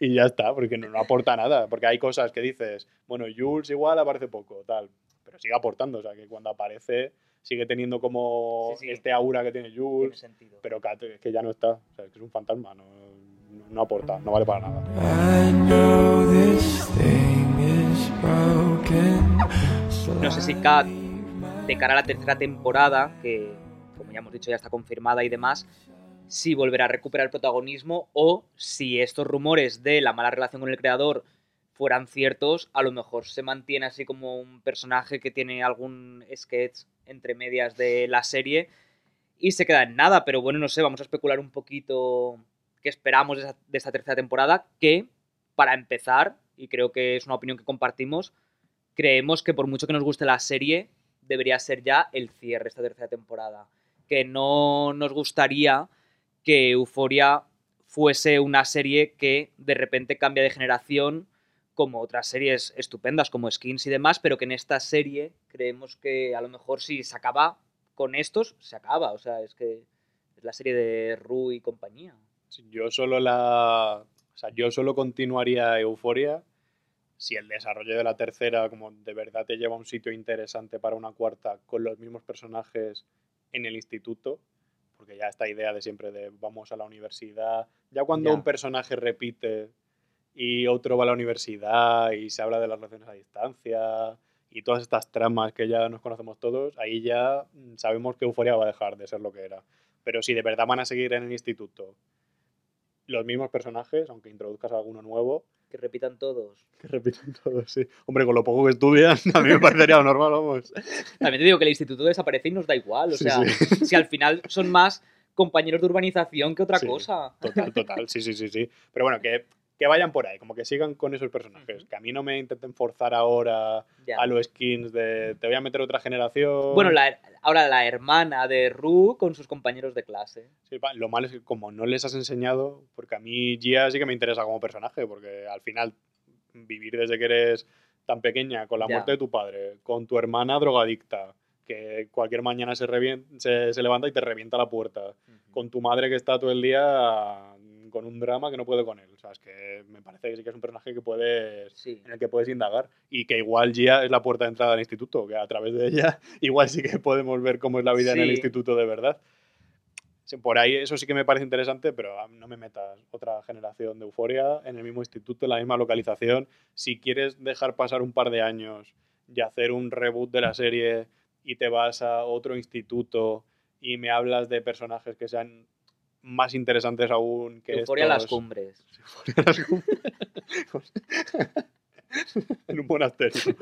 y ya está, porque no, no aporta nada. Porque hay cosas que dices, bueno, Jules igual aparece poco, tal, pero sigue aportando. O sea, que cuando aparece sigue teniendo como Sí, sí. este aura que tiene Jules, pero Kat es que ya no está. O sea, que es un fantasma, no, no, no aporta, no vale para nada. I know this thing is broken. No sé si Kat, de cara a la tercera temporada, que como ya hemos dicho ya está confirmada y demás, si volverá a recuperar protagonismo o si estos rumores de la mala relación con el creador fueran ciertos, a lo mejor se mantiene así como un personaje que tiene algún sketch entre medias de la serie y se queda en nada, pero bueno, no sé, vamos a especular un poquito qué esperamos de esta tercera temporada, que para empezar, y creo que es una opinión que compartimos, creemos que por mucho que nos guste la serie, debería ser ya el cierre esta tercera temporada. Que no nos gustaría que Euforia fuese una serie que de repente cambia de generación, como otras series estupendas como Skins y demás, pero que en esta serie creemos que a lo mejor si se acaba con estos, se acaba. O sea, es que es la serie de Ru y compañía. Yo solo la. O sea, yo solo continuaría Euforia si el desarrollo de la tercera, como de verdad te lleva a un sitio interesante para una cuarta, con los mismos personajes en el instituto. Porque ya esta idea de siempre de vamos a la universidad. Ya cuando Ya. un personaje repite y otro va a la universidad y se habla de las relaciones a distancia y todas estas tramas que ya nos conocemos todos, ahí ya mm, sabemos que Euforia va a dejar de ser lo que era. Pero si de verdad van a seguir en el instituto los mismos personajes, aunque introduzcas alguno nuevo, Que repitan todos. que repiten todos, sí. Hombre, con lo poco que estudian, a mí me parecería normal, vamos. También te digo que el instituto desaparece y nos da igual. O Sí, sea, sí. si al final son más compañeros de urbanización que otra Sí. cosa. Total, total, sí, sí, sí, sí. Pero bueno, que, que vayan por ahí, como que sigan con esos personajes. Que a mí no me intenten forzar ahora Ya. a los skins de te voy a meter otra generación. Bueno, la- ahora la hermana de Ru con sus compañeros de clase. Sí, lo malo es que como no les has enseñado, porque a mí Gia sí que me interesa como personaje, porque al final vivir desde que eres tan pequeña, con la Ya. muerte de tu padre, con tu hermana drogadicta, que cualquier mañana se, se, se levanta y te revienta la puerta, con tu madre que está todo el día con un drama que no puede con él. O sea, es que me parece que sí que es un personaje que puedes Sí. en el que puedes indagar y que igual Gia es la puerta de entrada al instituto, que a través de ella igual sí que podemos ver cómo es la vida en el instituto de verdad. Por ahí eso sí que me parece interesante, pero ah, no me metas otra generación de euforia en el mismo instituto, en la misma localización. Si quieres dejar pasar un par de años y hacer un reboot de la serie y te vas a otro instituto y me hablas de personajes que sean más interesantes aún que Euforia a las estos- cumbres. Euforia a las cumbres. en un monasterio.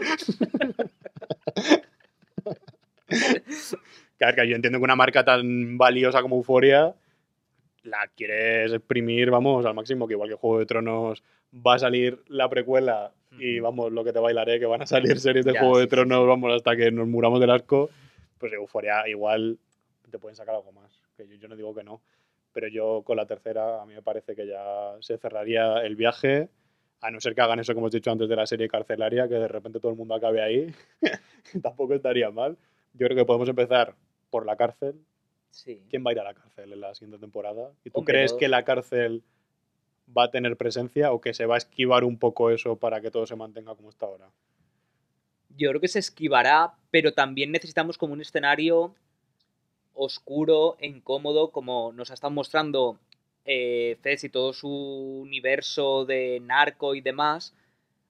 Claro, que yo entiendo que una marca tan valiosa como Euforia la quieres exprimir, vamos, al máximo, que igual que Juego de Tronos va a salir la precuela y vamos, lo que te bailaré, que van a salir series de Ya, Juego sí, de Tronos, sí. vamos, hasta que nos muramos del asco, pues Euforia igual te pueden sacar algo más, que yo, yo no digo que no, pero yo con la tercera a mí me parece que ya se cerraría el viaje, a no ser que hagan eso que hemos dicho antes de la serie carcelaria, que de repente todo el mundo acabe ahí, tampoco estaría mal. Yo creo que podemos empezar por la cárcel. Sí. ¿Quién va a ir a la cárcel en la siguiente temporada? ¿Y tú Hombre, crees que la cárcel va a tener presencia o que se va a esquivar un poco eso para que todo se mantenga como está ahora? Yo creo que se esquivará, pero también necesitamos como un escenario oscuro e incómodo, como nos ha estado mostrando eh, Fez y todo su universo de narco y demás.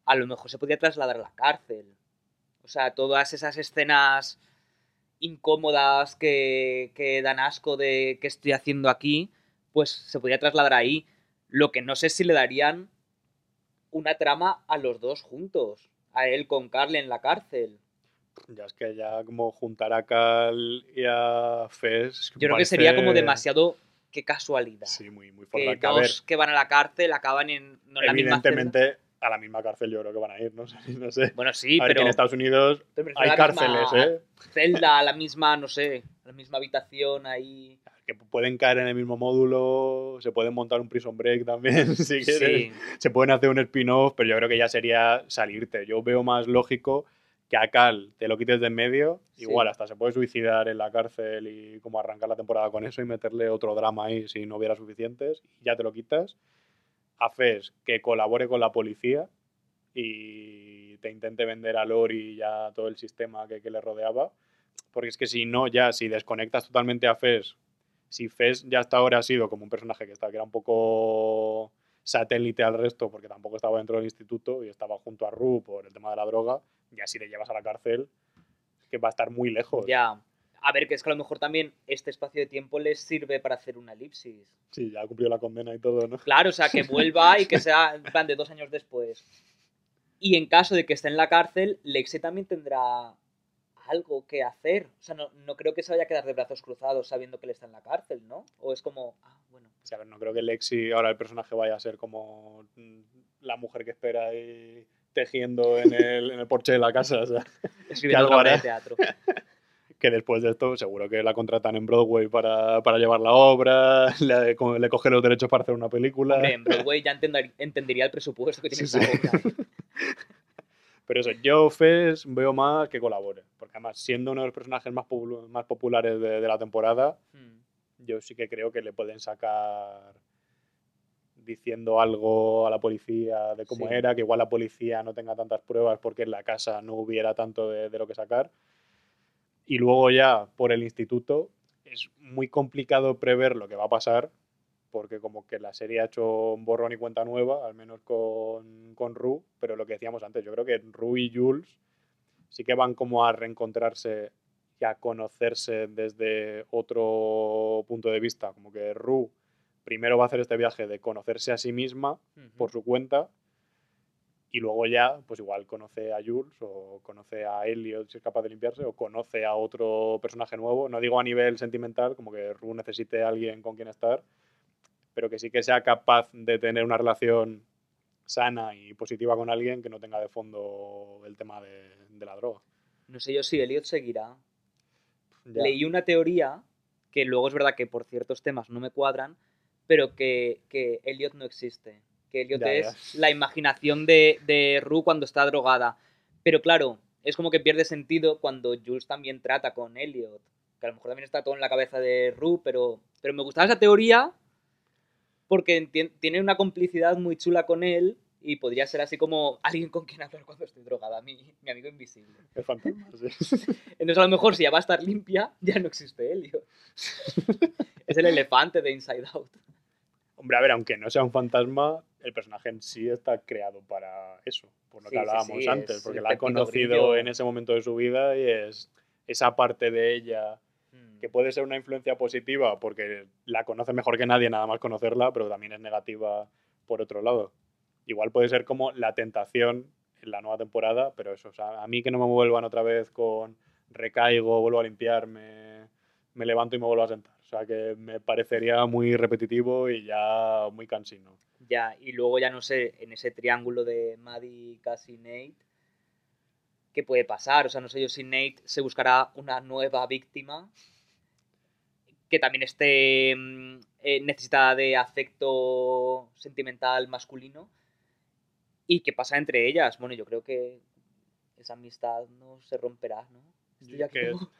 A lo mejor se podría trasladar a la cárcel. O sea, todas esas escenas incómodas que, que dan asco de qué estoy haciendo aquí, pues se podría trasladar ahí. Lo que no sé si le darían una trama a los dos juntos. A él con Carly en la cárcel. Ya es que ya como juntar a Cal y a Fes. es Yo creo que sería como demasiado. Qué casualidad. Sí, muy, muy que dos Que, a van a la cárcel acaban en, no en la misma celda. evidentemente a la misma cárcel yo creo que van a ir, no sé. No sé. Bueno, sí, a ver, que pero, en Estados Unidos pero hay a cárceles, ¿eh? Celda, la misma, no sé, la misma habitación ahí. Que pueden caer en el mismo módulo, se pueden montar un prison break también, si quieres. Sí, Se pueden hacer un spin-off, pero yo creo que ya sería salirte. Yo veo más lógico que a Cal te lo quites de en medio, Sí. igual hasta se puede suicidar en la cárcel y como arrancar la temporada con eso y meterle otro drama ahí si no hubiera suficientes, y ya te lo quitas. A Fes que colabore con la policía y te intente vender a Lori y ya todo el sistema que, que le rodeaba. Porque es que si no, ya si desconectas totalmente a Fes, si Fes ya hasta ahora ha sido como un personaje que, estaba, que era un poco satélite al resto, porque tampoco estaba dentro del instituto y estaba junto a Ru por el tema de la droga, ya si le llevas a la cárcel, que va a estar muy lejos. ya. A ver, que es que a lo mejor también este espacio de tiempo les sirve para hacer una elipsis. Sí, ya ha cumplido la condena y todo, ¿no? Claro, o sea, que vuelva y que sea en plan de dos años después. Y en caso de que esté en la cárcel, Lexi también tendrá algo que hacer. O sea, no, no creo que se vaya a quedar de brazos cruzados sabiendo que él está en la cárcel, ¿no? O es como, ah, bueno. O sea, a ver, no creo que Lexi, ahora el personaje, vaya a ser como mm, la mujer que espera ahí tejiendo en el, en el porche de la casa. O sea, Escribiendo algo de teatro. que después de esto seguro que la contratan en Broadway para, para llevar la obra, le, le coge los derechos para hacer una película. Hombre, en Broadway ya entender- entendería el presupuesto que tiene Sí, esa sí. obra. Pero eso, yo Fes veo más que colabore. Porque además, siendo uno de los personajes más, popul- más populares de, de la temporada, Hmm. yo sí que creo que le pueden sacar diciendo algo a la policía de cómo Sí. era, que igual la policía no tenga tantas pruebas porque en la casa no hubiera tanto de, de lo que sacar. Y luego ya por el instituto es muy complicado prever lo que va a pasar porque como que la serie ha hecho un borrón y cuenta nueva, al menos con, con Ru, pero lo que decíamos antes, yo creo que Ru y Jules sí que van como a reencontrarse y a conocerse desde otro punto de vista, como que Ru primero va a hacer este viaje de conocerse a sí misma Ujú. por su cuenta y luego ya, pues igual conoce a Jules o conoce a Elliot si es capaz de limpiarse o conoce a otro personaje nuevo. No digo a nivel sentimental, como que Ru necesite a alguien con quien estar, pero que sí que sea capaz de tener una relación sana y positiva con alguien que no tenga de fondo el tema de, de la droga. No sé yo si Elliot seguirá. Ya. Leí una teoría que luego es verdad que por ciertos temas no me cuadran, pero que, que Elliot no existe. Que Elliot Ya, es la imaginación de, de Rue cuando está drogada. Pero claro, es como que pierde sentido cuando Jules también trata con Elliot. Que a lo mejor también está todo en la cabeza de Rue, pero, pero me gustaba esa teoría porque tiene una complicidad muy chula con él y podría ser así como alguien con quien hablar cuando estoy drogada, mi, mi amigo invisible. Es fantasma, sí. Entonces a lo mejor si ya va a estar limpia, ya no existe Elliot. es el elefante de Inside Out. Hombre, a ver, aunque no sea un fantasma, el personaje en sí está creado para eso, por lo Sí, que hablábamos sí, antes, es porque el la ha conocido en ese momento de su vida y es esa parte de ella que puede ser una influencia positiva porque la conoce mejor que nadie nada más conocerla, pero también es negativa por otro lado. Igual puede ser como la tentación en la nueva temporada, pero eso, o sea, a mí que no me vuelvan otra vez con recaigo, vuelvo a limpiarme, me levanto y me vuelvo a sentar. O sea, que me parecería muy repetitivo y ya muy cansino. Ya, y luego ya no sé, en ese triángulo de Maddie, Cassie, Nate, ¿qué puede pasar? O sea, no sé yo si Nate se buscará una nueva víctima que también esté mm, eh, necesitada de afecto sentimental masculino. ¿Y qué pasa entre ellas? Bueno, yo creo que esa amistad no se romperá, ¿no? Estoy aquí Que- como-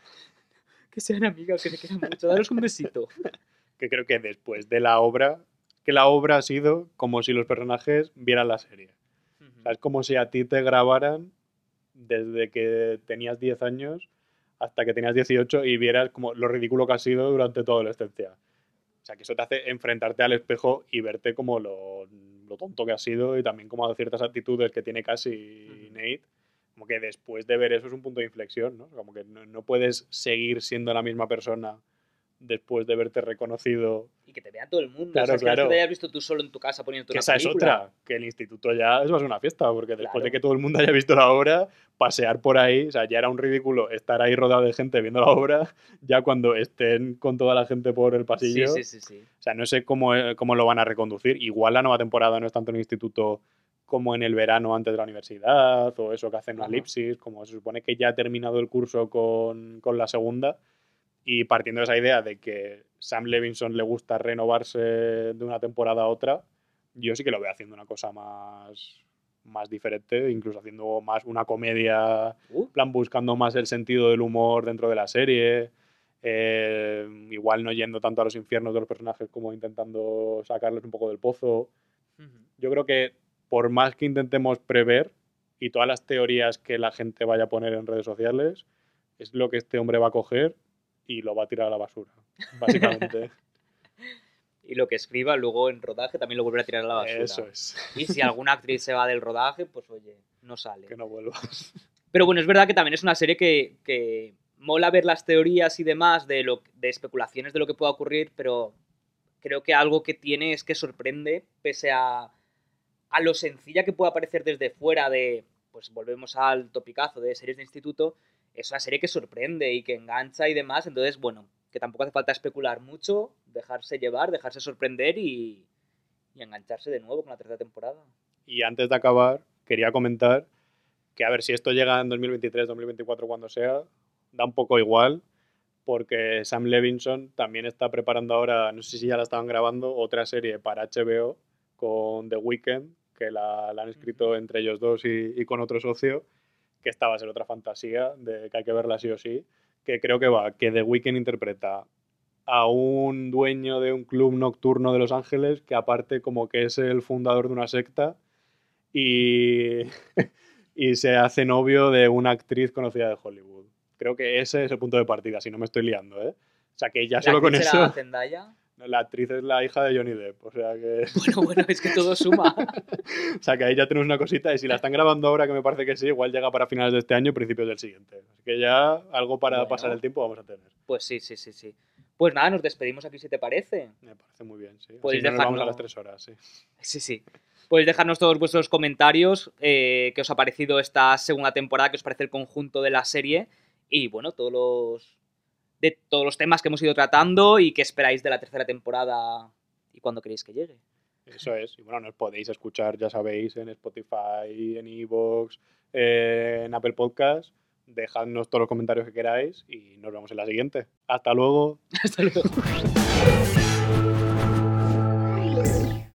que sean amigas, que se quieran mucho. Daros un besito. que creo que después de la obra, que la obra ha sido como si los personajes vieran la serie. O sea, es como si a ti te grabaran desde que tenías 10 años hasta que tenías 18 y vieras como lo ridículo que has sido durante tu adolescencia. O sea, que eso te hace enfrentarte al espejo y verte como lo, lo tonto que has sido y también como ciertas actitudes que tiene Ujú. Nate. Como que después de ver eso es un punto de inflexión, ¿no? Como que no, no puedes seguir siendo la misma persona después de verte reconocido. Y que te vea todo el mundo. Claro, o sea, es que no es claro. que te hayas visto tú solo en tu casa poniendo Que una esa es película. otra, que el instituto ya a ser una fiesta, porque después Claro. de que todo el mundo haya visto la obra, pasear por ahí, o sea, ya era un ridículo estar ahí rodeado de gente viendo la obra, ya cuando estén con toda la gente por el pasillo. sí, sí, sí. O sea, no sé cómo, eh, cómo lo van a reconducir. Igual la nueva temporada no es tanto en el instituto como en el verano antes de la universidad, o eso que hacen una Ajá. elipsis, como se supone que ya ha terminado el curso con, con la segunda. Y partiendo de esa idea de que Sam Levinson le gusta renovarse de una temporada a otra, yo sí que lo veo haciendo una cosa más, más diferente, incluso haciendo más una comedia Uh, plan buscando más el sentido del humor dentro de la serie. eh, igual no yendo tanto a los infiernos de los personajes como intentando sacarles un poco del pozo. ujú. Yo creo que por más que intentemos prever y todas las teorías que la gente vaya a poner en redes sociales, es lo que este hombre va a coger y lo va a tirar a la basura, básicamente. Y lo que escriba luego en rodaje también lo volverá a tirar a la basura. Eso es, Y si alguna actriz se va del rodaje, pues oye, no sale. que no vuelvas. Pero bueno, es verdad que también es una serie que, que mola ver las teorías y demás de, lo, de especulaciones de lo que pueda ocurrir, pero creo que algo que tiene es que sorprende, pese a, a lo sencilla que pueda parecer desde fuera de, pues volvemos al topicazo de series de instituto, es una serie que sorprende y que engancha y demás, entonces bueno, que tampoco hace falta especular mucho, dejarse llevar, dejarse sorprender y, y engancharse de nuevo con la tercera temporada. Y antes de acabar, quería comentar que a ver si esto llega en 2023, 2024, cuando sea, da un poco igual, porque Sam Levinson también está preparando ahora, no sé si ya la estaban grabando, otra serie para HBO con The Weeknd, que la, la han escrito entre ellos dos y, y con otro socio, que esta va a ser otra fantasía, de que hay que verla sí o sí, que creo que va, que The Weeknd interpreta a un dueño de un club nocturno de Los Ángeles que aparte como que es el fundador de una secta y, y se hace novio de una actriz conocida de Hollywood. Creo que ese es el punto de partida, si no me estoy liando, ¿eh? O sea que ya ¿La solo con eso... Zendaya? La actriz es la hija de Johnny Depp, o sea que... Bueno, bueno, es que todo suma. O sea que ahí ya tenemos una cosita y si la están grabando ahora, que me parece que sí, igual llega para finales de este año, principios del siguiente. Así que ya algo para Bueno. pasar el tiempo vamos a tener. Pues sí, sí, sí, sí. Pues nada, nos despedimos aquí si te parece. Me parece muy bien, sí. Podéis no nos vamos a dejarnos- las tres horas, sí. Sí, sí. Podéis dejarnos todos vuestros comentarios, eh, qué os ha parecido esta segunda temporada, qué os parece el conjunto de la serie y bueno, todos los de todos los temas que hemos ido tratando y qué esperáis de la tercera temporada y cuándo queréis que llegue. Eso es. Y bueno, nos podéis escuchar, ya sabéis, en Spotify, en Evox, en Apple Podcast. Dejadnos todos los comentarios que queráis y nos vemos en la siguiente. Hasta luego. Hasta luego.